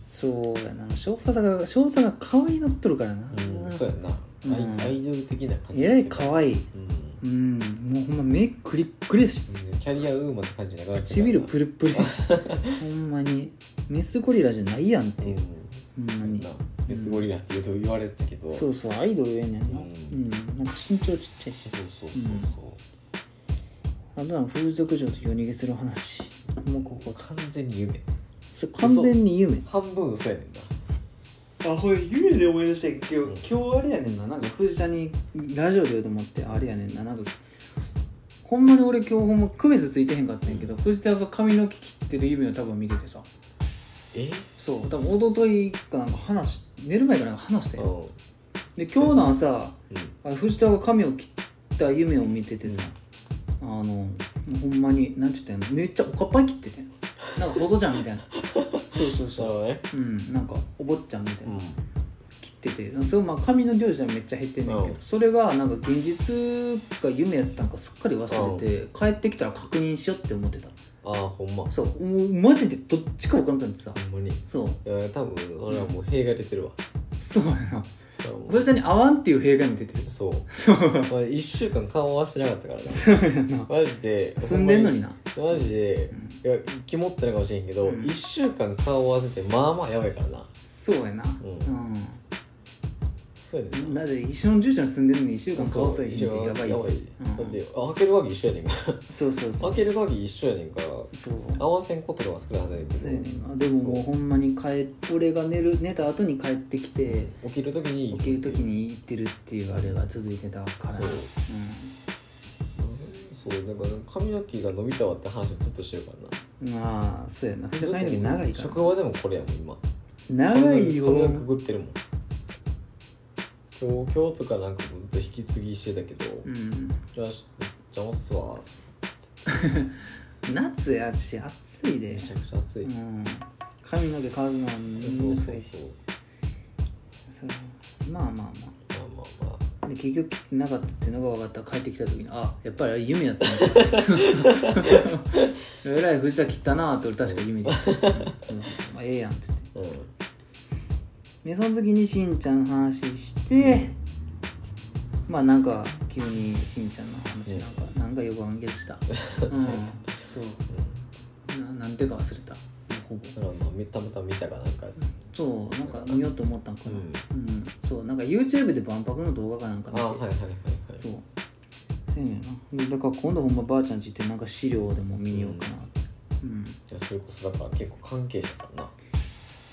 そうやな。少佐が少佐が可愛いなっとるからな、うん。そうやんな、うん。アイドル的な感じ。えらい可愛い。うん。うん。もうほんま目クリックリやしうん。キャリアウーマンって感じなくなって唇プルプルやし。ほんまに。メスゴリラじゃないやんっていう、ほんまになメスゴリラって言うと言われてたけどそうそうアイドルやねんな。ううん。ん、なんか身長ちっちゃいし。そうそうそうあとは風俗嬢と夜逃げする話。もうここ完全に夢。それ完全に夢。半分嘘やねんな。あこれ夢で思い出したけど今日今日あれやねんな。なんか藤田にラジオで言うと思ってあれやねんな。なんかほんまに俺今日ほんま区別ついてへんかったんやけど、藤田が髪の毛切ってる夢を多分見ててさ。え？そう多分一昨日かなんか話し寝る前かなんか話したよ。うで今日の朝んあ藤田が髪を切った夢を見ててさ、あのもうほんまになんて言ったんやろ。めっちゃおかっぱい切っててなんかほどじゃんみたいな。そうそうなそうね。うんなんかお坊ちゃんみたいな、うん。切ってて。そうまあ髪の量自体めっちゃ減ってんねんけど、うん。それがなんか現実が夢やったんかすっかり忘れて、帰ってきたら確認しようって思ってたああほんま。そうもうマジでどっちか分からんかってさ。ほんまに。いそう。や多分それはもう弊害出てるわ。そうやな。それはもう藤田に合わんっていう弊害も出てる。そう。そう。まあ1週間顔合わせてなかったからなそうやな。マジで住んでんのにな。ほんまに。マジで、いや肝ってるかもしれんけど、うん。1週間顔合わせてまあまあやばいからな。そうやな。ううんそうやねんななぜ一緒の住所に住んでるのに1週間顔さえ一緒やばいやばい、うんだって開ける鍵一緒やねんから。そうそうそう。開ける鍵一緒やねんからそう。合わせんことが少ないはずやねんけそうやねんどな。でももうほんまに帰っ俺が寝る寝た後に帰ってきて起きる時に起きる時に行ってるっていうあれが続いてたから。そう。そうだから髪の毛が伸びたわって話をずっとしてるからな。うんまあそうやな。藤田髪の毛長いから。職場でもこれやもん今。長いよ。髪の毛くぐってるもん今日今日とかなんかずっと引き継ぎしてたけど、うん。じゃあ邪魔っすわ 夏やし暑いで。めちゃくちゃ暑い、うん。髪の毛乾くのはめんどくさいしそう。そうそう。まあまあまあ。まあまあまあ。で結局切ってなかったっていうのが分かった。ら帰ってきた時にあやっぱりあれ夢やった えらい藤田切ったなーって俺確か夢で。うん。まあ、ええやんって言って。うんでその時にしんちゃんの話してまあなんか急にしんちゃんの話なんか、なんかよくわかんけどした。うん。そう。ななんてか忘れた。ほぼ。だからまあみたまたま見たかなんか。そうなんか見ようと思ったんかな。うん、そうなんか YouTube で万博の動画かなんか見て。あはいはいはいはい。そう。せんやなでだから今度ほんまばあちゃんち行ってなんか資料でも見にようかなうん、いやそれこそだから結構関係者からな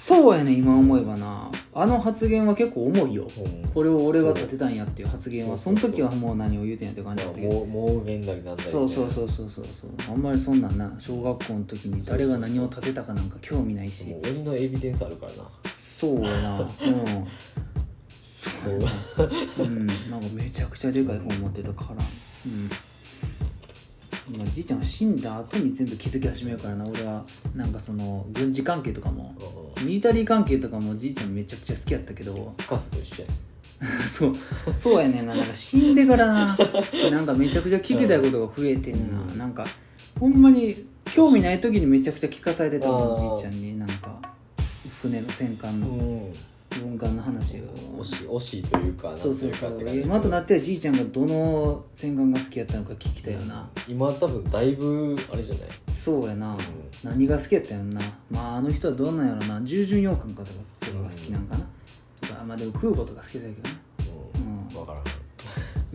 そうやね今思えばな。あの発言は結構重いよ。うん。これを俺が立てたんやっていう発言は。そのそうそうそう。時はもう何を言うてんやって感じだったけど。もう盲言なりなんだりそうそうそうそうそうそう。あんまりそんなんな。小学校の時に誰が何を立てたかなんか興味ないし。もう鬼のエビデンスあるからな。そうやな。うん。そう。うん、なんかめちゃくちゃでかい本持ってたから。うんまあ、じいちゃんが死んだ後に全部気づき始めるからな俺は。なんかその軍事関係とかも。うんミリタリー関係とかもじいちゃんめちゃくちゃ好きやったけど。ピカソと一緒や。そう。そうやねんな。なんか死んでからな。なんかめちゃくちゃ聞きたいことが増えてんな、うん。なんかほんまに興味ない時にめちゃくちゃ聞かされてたもんあーじいちゃんに。なんか船の戦艦の。ん軍艦の話を。惜しい惜しいというかそうそうそう。今となってはじいちゃんがどの戦艦が好きやったのか聞きたいよな、今多分だいぶあれじゃない？そうやな、何が好きやったんやろな。まああの人はどんなんやろな。従順洋艦かとかとかが好きなんかな、とかまあでも空母とか好きそうやけどな。うん。うん。分からん。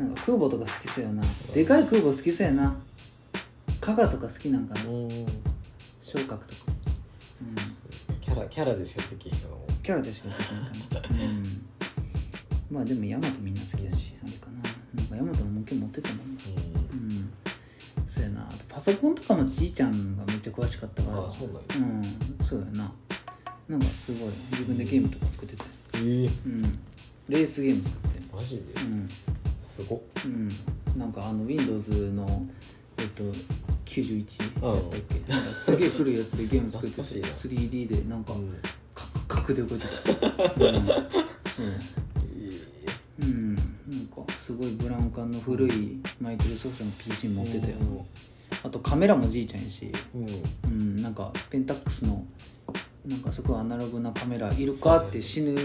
なんか空母とか好きそうやな。でかい空母好きそうやな。加賀とか好きなんかな。うん。昇格とか。うん。キャラキャラでしかできへんのキャラでしかできないかなうん。まあでもヤマトみんな好きやしあれかな。なん。かヤマトの模型持ってたもん。なうん。そうやな。あとパソコンとかもじいちゃんがめっちゃ詳しかったから。あそうなん。やうんそうやな。なん。かすごい。自分でゲームとか作ってたよええうん。レースゲーム作って。マジでうんすごっ。うん。なんかあの Windows のえっと91うんやったっけ？なんかすげえ古いやつでゲーム作ってて。懐かしい 3D でなんかうん。か角で動いてた、うん、そう。うん。なんかすごいブラウン管の古いマイクロソフトの PC 持ってたよ、あとカメラもじいちゃんやし、うん。うん、なんかペンタックスのなんかすごいアナログなカメラいるかって死ぬ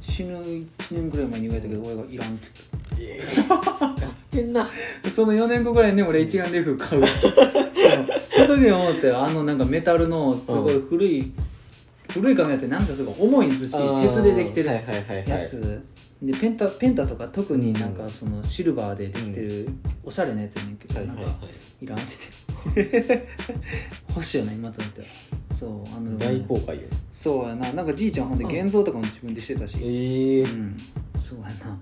死ぬ1年ぐらい前に言われたけど俺がいらんって。やってんな。言ったその4年後ぐらいに俺一眼レフ買う。そう。その時に思ってあのなんかメタルのすごい古い、古いカメラってなんかすごい重いんですし鉄でできてるはいはいはいはい。やつ。でペンタペンタとか特になんかそのシルバーでできてるおしゃれなやつやねんけど、はいはいはい。なんかいらんって 欲しいよな今となっては。そうあの大公開よそうやな。なんかじいちゃんほんで現像とかも自分でしてたし。ええうん。そうやな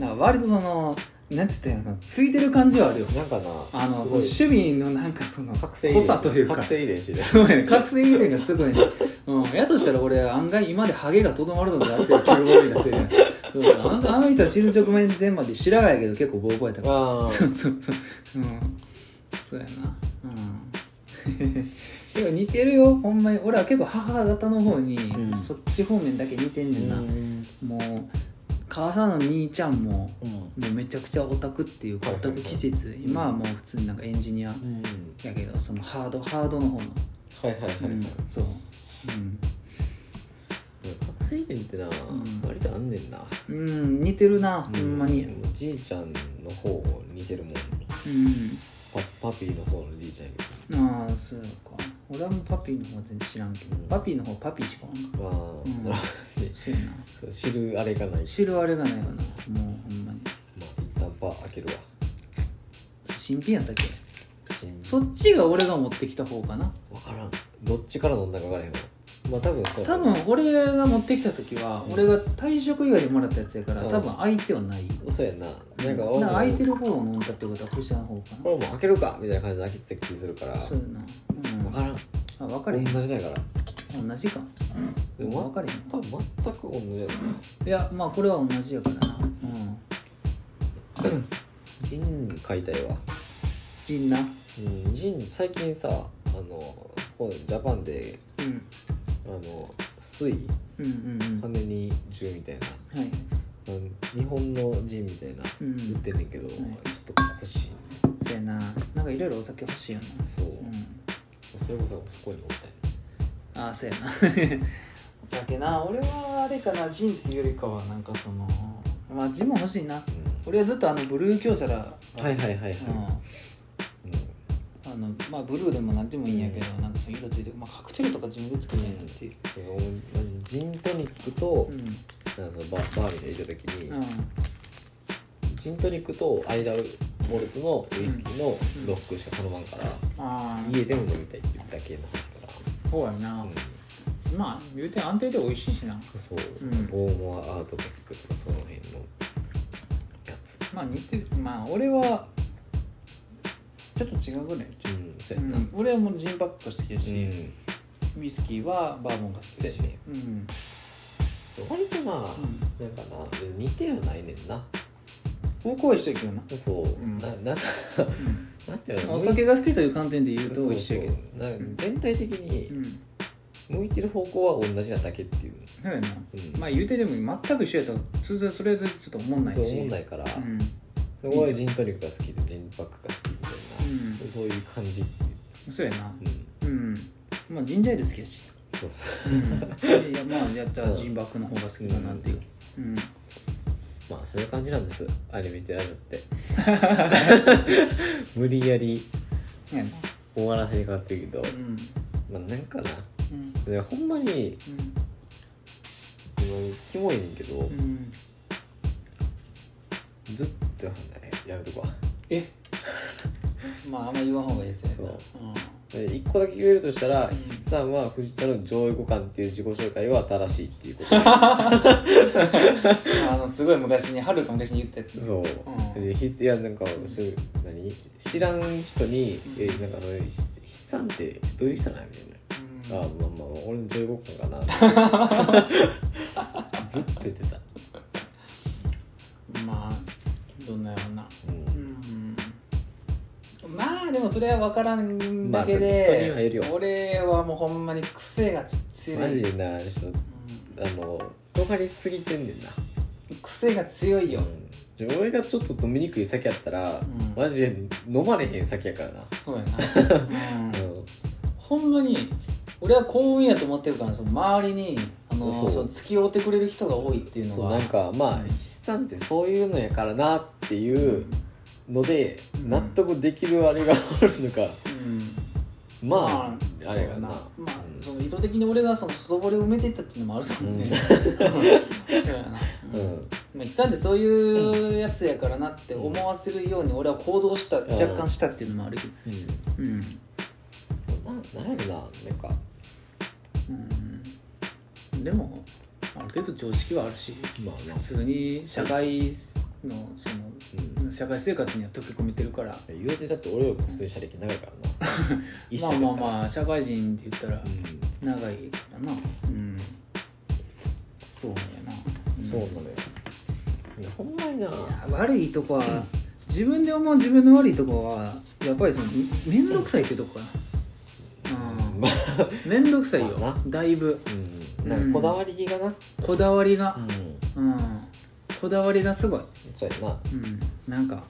なんか割とそのなんて言ったんやろなついてる感じはあるよ。なんかなあのその守備のなんかその濃さというか。覚醒遺伝子で。そうやね。覚醒遺伝がすごいね。うん。やとしたら俺案外今でハゲがとどまるのかなっていう気が多いなそうあのあの人は死ぬ直前前まで白髪やけど結構ボーボーやった。からああ。そうそうそう。うん。そうやな。うん。でも似てるよほんまに。俺は結構母方の方に、うん。そっち方面だけ似てんねんな、うん。もう母さんの兄ちゃんもうん。もうめちゃくちゃオタクっていうかオタク気質。今はもう普通になんかエンジニアうんやけどそのハードハードの方の、はいはいはい。はい、うん、そう、うん。覚醒遺伝ってな、ん。割とあんねんな。うん、似てるな、ほんまに。うじいちゃんの方似てるもん。うん。パパピーの方のじいちゃんやけああそうか俺はもうパピーの方は全然知らんけど、うんパピーの方はパピーしかおらんかどああ、うん。なるほどね。そうやな。そう知るあれがない。知るあれがないわな。もうほんまに。まあ一旦パー開けるわ。新品やったっけ？新そっちが俺が持ってきた方かな。分からん。どっちから飲んだか分からへんわ。まあ多分そう多分俺が持ってきた時は、俺が退職以外でもらったやつやから、うん。多分相手はない。そうやんな。なんかだ俺もから空いてる方を飲んだってことは藤田の方かこれもう開けるかみたいな感じで開けてた気するから。そうやな、うん、分からん。あ分かれへん。同じだから。同じか。でも分かれへん。多分全く同じやろ。いやまあこれは同じやからな。うん。ジン買いたいわジンな。うんジン最近さあのここジャパンでうん。あの水うんうんうん。羽に10みたいな。はい。うん日本のジンみたいなうん。売ってんねんけど、んちょっと欲しい。そうやな。なんかいろいろお酒欲しいよな。そう、うんそれこそそこに置きたいああそうやな。お酒な。俺はあれかなジンっていうよりかはなんかそのまあジンも欲しいな。俺はずっとあのブルー京セラはいはいはいはい。うん。うん。あのまあブルーでもなんでもいいんやけど、なんかその色ついて、まあ、カクテルとか自分で作りたいなって。いうジジントニックと、うん。なんかそのババーに入れた時に、うん。ジントニックとアイラモルトのウイスキーのロックしか頼まんから、ああ家でも飲みたいっていうだけの。そうやな、ら、うん。まあ言うて安定で美味しいしな。そう、うん。ボーモアアートベックとかその辺のやつ。まあ似てる。まあ俺はちょっと違うぐらいう。んそううやな、ん、俺はもうジンバックが好きやし、うん。ウイスキーはバーボンが好きだし。ね。うん。割とまあ、ん。なんかな似てはないねんな。方向は一緒やけどな、そう、ん。ななんかなんていうの？お酒が好きという観点で言うと一緒やけ。ど全体的うにん。向いてる方向は同じなだけっていう。そうやな、うん。まあ言うてでも全く一緒やったら通常それはちょっと思んないそうし。思んないから、うん。すごいジントニックが好きでジンパックが好きみたいな、うん。そういう感じっていう。そうやな。うん。うん。まあジンジャーエール好きやし。そうそう。うん。いやまあやったらジンバックの方が好きかなっていう。うんまあそういう感じなんです。アニメテラジオって。無理やり終わらせにかかってるけど、うん。まあなんかな。うん。でほんまにうん。今キモいねんけど、うん。ずっとやめとこわえ？まああんま言わん方がいいやつやな。そう。うんで一個だけ言えるとしたらうん筆さんは藤田の上位互換っていう自己紹介は正しいっていうこと。あのすごい昔にはるか昔に言ったやつ。そう、うん。いやなんかそういう何？知らん人に「えなんかそれ筆さんってどういう人なん?」みたいな「あまあまあ俺の上位互換かな」ずっと言ってたそれは分からんだけまあで、人にはいるよ。俺はもうほんまに癖が強いマジでなちょっとあの尖りすぎてんねんな。うん癖が強いよ、うん。俺がちょっと飲みにくい酒やったら、ん。マジで飲まれへん酒やからな。そうやな、うん。うんほんまに俺は幸運やと思ってるからその周りにあのそう。その付き合うてくれる人が多いっていうのはそうなんかまあ筆算ってそういうのやからなっていうのでうん。納得できるあれが あるのか。うん。まああれがな。まあ、うん。その意図的に俺がその外堀を埋めていったっていうのもあると思うね、うん。久ってそういうやつやからなって思わせるように俺は行動した、ん若干したっていうのもあるけど。うん。うん、ななんやろななんか。うん、でもある程度常識はあるしまあまあ普通に社会のその、社会生活には溶け込めてるから。言うてだって俺よりも普通に車歴長いからな。一まあ緒まあまあ社会人って言ったらうん。長いからな。うん。そうやな、うん。そうなのよいやほんまにな。悪いとこは自分で思う自分の悪いとこはやっぱりその面倒くさいってとこかな。面倒くさいよ。だいぶ。うん。なんかこだわりがな。こだわりが。うん。うんこだわりがすごい。そうやな。うん。なんか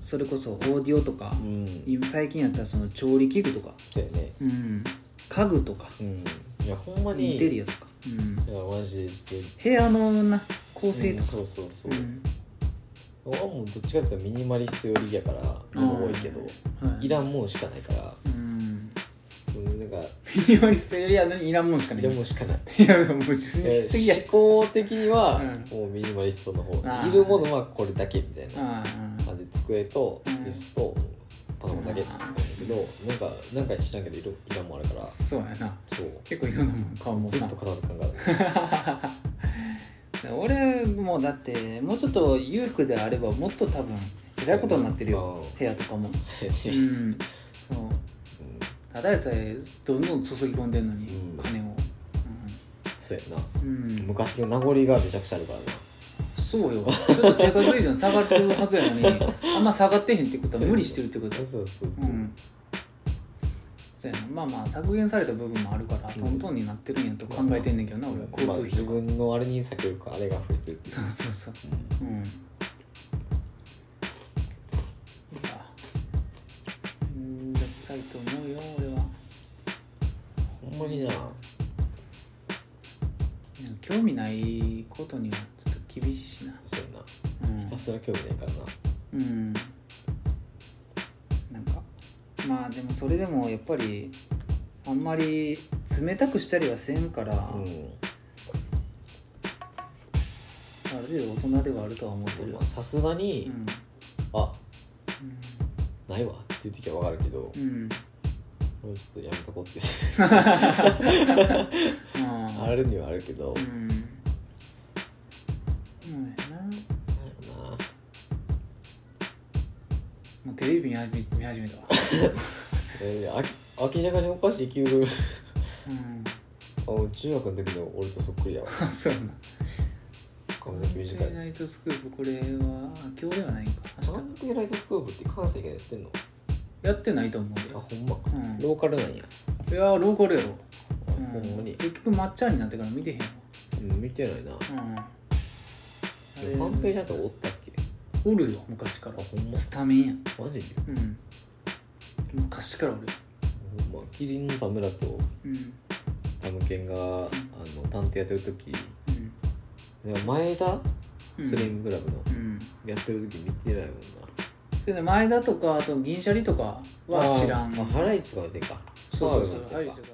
それこそオーディオとかうん。今最近やったらその調理器具とか。そうやね。うん。家具とか。うん。いやほんまに。インテリアとか。うん。いやマジで。部屋のな構と成とか。うんそうそうそう、うん。俺はもうどっちかっていうとミニマリスト寄りやから物多いけど、はい。いらんもんしかないから。うんうんなんかミニマリストよりは何いらんもんしかないいらんもんしかない。いやもうしすえぎや。思考的には、うもうミニマリストの方。あー。いるものはこれだけみたいなあ感じで机とうん。椅子とパソコンだけなんだけどなんかなんか知らんけどいろいらんもんあるから。あそうやな。そう。結構いろんなもん買うもんな。ずっと片付かんから 俺もだってもうちょっと裕福であればもっと多分えらいことになってるよ。うん部屋とかも。そうやうねん。そうただでさえどんどん注ぎ込んでんのに、うん。金を。そうやな。うん、うん、昔の名残がめちゃくちゃあるからな。そうよ。ちょっと生活水準下がってるはずやのに あんま下がってへんってことは無理してるってこと。そうそうそう、う。ん。そうやな。まあまあ削減された部分もあるから、トントンになってるんやと考えてんねんけどな、俺は。交まあ自通費とか、分のあれに避けるかあれが増えてるっていう。そうそうそう。うんんどくさいと思うよ俺は。ほんまにな。興味ないことにはちょっと厳しいしな。そうやな。うん。ひたすら興味ないからな。うん。なんかまあでもそれでもやっぱりあんまり冷たくしたりはせんから、うん。ある程度大人ではあるとは思ってる。まあさすがうに、ん。あないわっていう時は分かるけど、うん、うんもうちょっとやめとこうってああるにはあるけど、うん。うん。やななんな。もうテレビ見始め見始めたわ。えー、あ明らかにおかしい気分うん。あ中学の時の俺とそっくりやわ。あそうやな髪の毛短い。ナイトスクープこれはあ今日ではないんか。明なんてライトスクープって関西がやってんの？日やってないと思うあよほんま、うん。ローカルなんや、いやーローカルやろ、あうん。ほんまに、結局抹茶になってから見てへんわ。うん、見てないな、うん。ァンページあとおったっけ？おるよ昔から。あほんま？スタメンや。んマジ？でうん。昔からおるよ。ほんま？キリンの田村とうん。タムケンが、あの探偵やってる時。うん。でも前田？うん。スリムクラブの、うん。やってる時見てないもんなそれで前田とかあと銀シャリとかは知らん。あハライチとか見てんか。そうそうそう。ハライチとか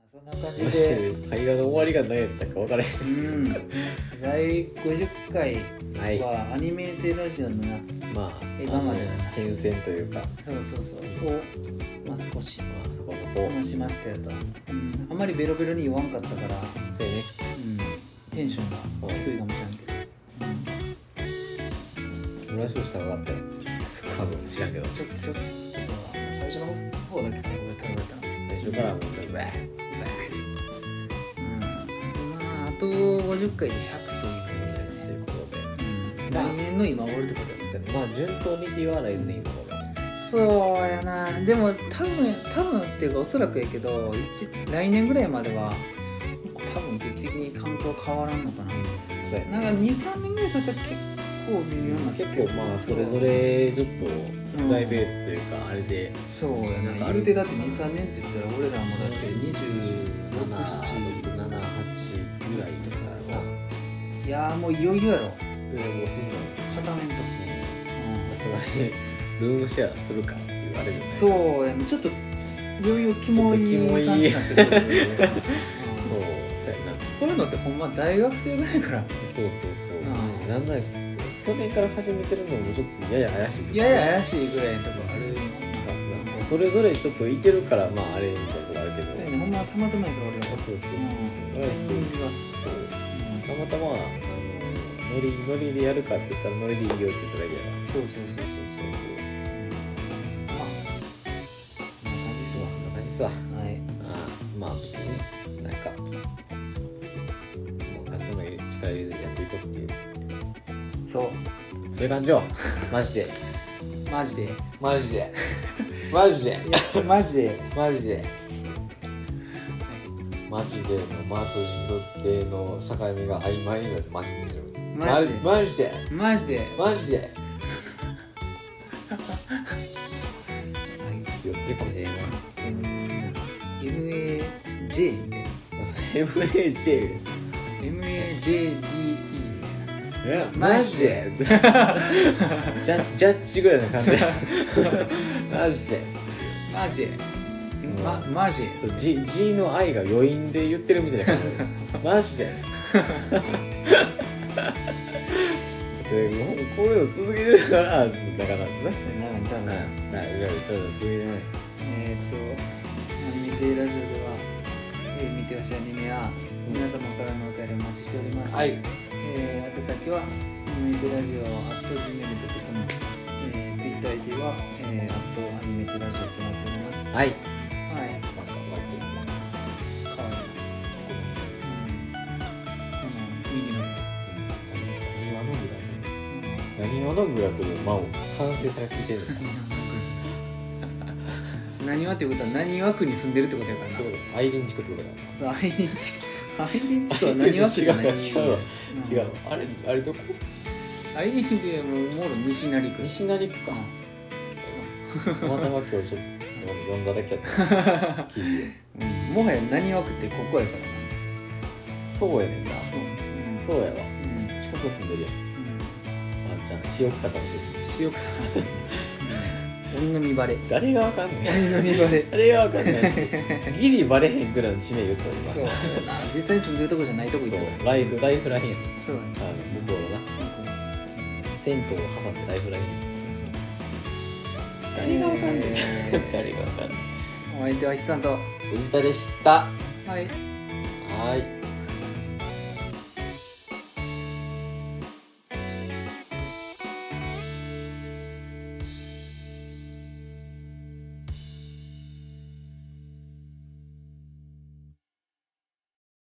まあそんな感じで。で会話の終わりが何やったか分からへうん。ん第50回はい。はアニメーテラジオのなまあ今までの変遷というか。そうそうそう。を、まあ、少しまあそこそこ。話しましたよと、うん、あんまりベロベロに言わんかったから、そうやね。うん、テンションが低いかもしれんけど、俺は少し高かったよ。多分知らんけど。ちょっと最初の方だけから俺高かった。な最初からもうブワーうん。まああと50回で100とといいううことでことで、うん、来年の今頃ってことですそうやねまあ順当に言わないでね今頃そうやな。でも多分多分っていうかおそらくやけど一来年ぐらいまでは多分劇的に環境変わらんのかな。そうやね。なんか23年ぐらい経ったら結構微妙になって結構まあそれぞれちょっとプライベートというかあれで。そうやな言うてだって23年って言ったら俺らもだって267 778ぐらいとかやろ。ないやーもういよいよやろ。でもうすんの片面とさすがにルームシェアするかって。いうあれでうんそうやねちょっといよいよキモい感じになって。くるそううんそうやなこういうのって。ほんま大学生ぐらいからそうそうそう、うんなんだ去年から始めてるのもちょっとやや怪しいいやや怪しいぐらいのとこあるなんかそれぞれちょっといけるからまああれみたいなとこあるけど。そうやねほんまはたまたまやから俺らそうそうそうそう。たまたまあのノリノリでやるかって言ったらノリでいいよって言っただけや。からそうそうそうそう。そうまあそんな感じっすわ。そんな感じっすわ。はい。ああまあ別になんかもう感情の力入れずにやっていこうっていうそう。そういう感じよマジで？マジで。いマジで？マジで？やマジで。マジで？マジでのマとジドでの境目が曖昧になってマジでマジで。マジで？マジで。マジで？ちょっと寄ってる かもしれんわ MAJ みたいな。MAJ MAJDE マジで？ジャジャッジぐらいの感じ。で マジで？マジ？ん。まマジ？G, G の愛が余韻で言ってるみたいな感じ。で マジで？それもうこういうの続けてるからだからなそれ長い多分ななちょっとすみませんえーっとアニメテラジオでは、えー見てほしいアニメやうん。皆様からのお便りお待ちしております、はいえー、宛先はアニメテラジオ at gmail.com えー、Twitter ID は、えー、at アニメテラジオとなっております。はい。はい。なん。か割とかわいいうん。右の何話のぐらい何話いという間を完成されすぎてるのか何はってことは何枠に住ん。でるってことやからなそういうことアイリン地区ってことだからそうアイリン地区アイリン地区は何枠じゃない。違う。違う違う。あれあれどこ？アイリンでもうもろ西成区。西成区か。うたまたま今日ちょっと読んだだけやった記事うん。もはや何枠ってここやからな。そうやねんな。うん。そうやわ。うん。近く住んでるやん。うん。ワンちゃん。塩草かもしれない塩草鬼の見バレ。誰がわかんない。鬼の見バレ。誰がわかんない。ギリバレへんぐらいの地名言ったわそうな。実際に住んでるとこじゃないとこ行ったライフライフラインや。ねそうだね。あの向こうのな。銭湯を挟んでライフライン。誰がわかんない。えー。誰がわかんない。お相手は筆さんと。藤田でした。はい。はい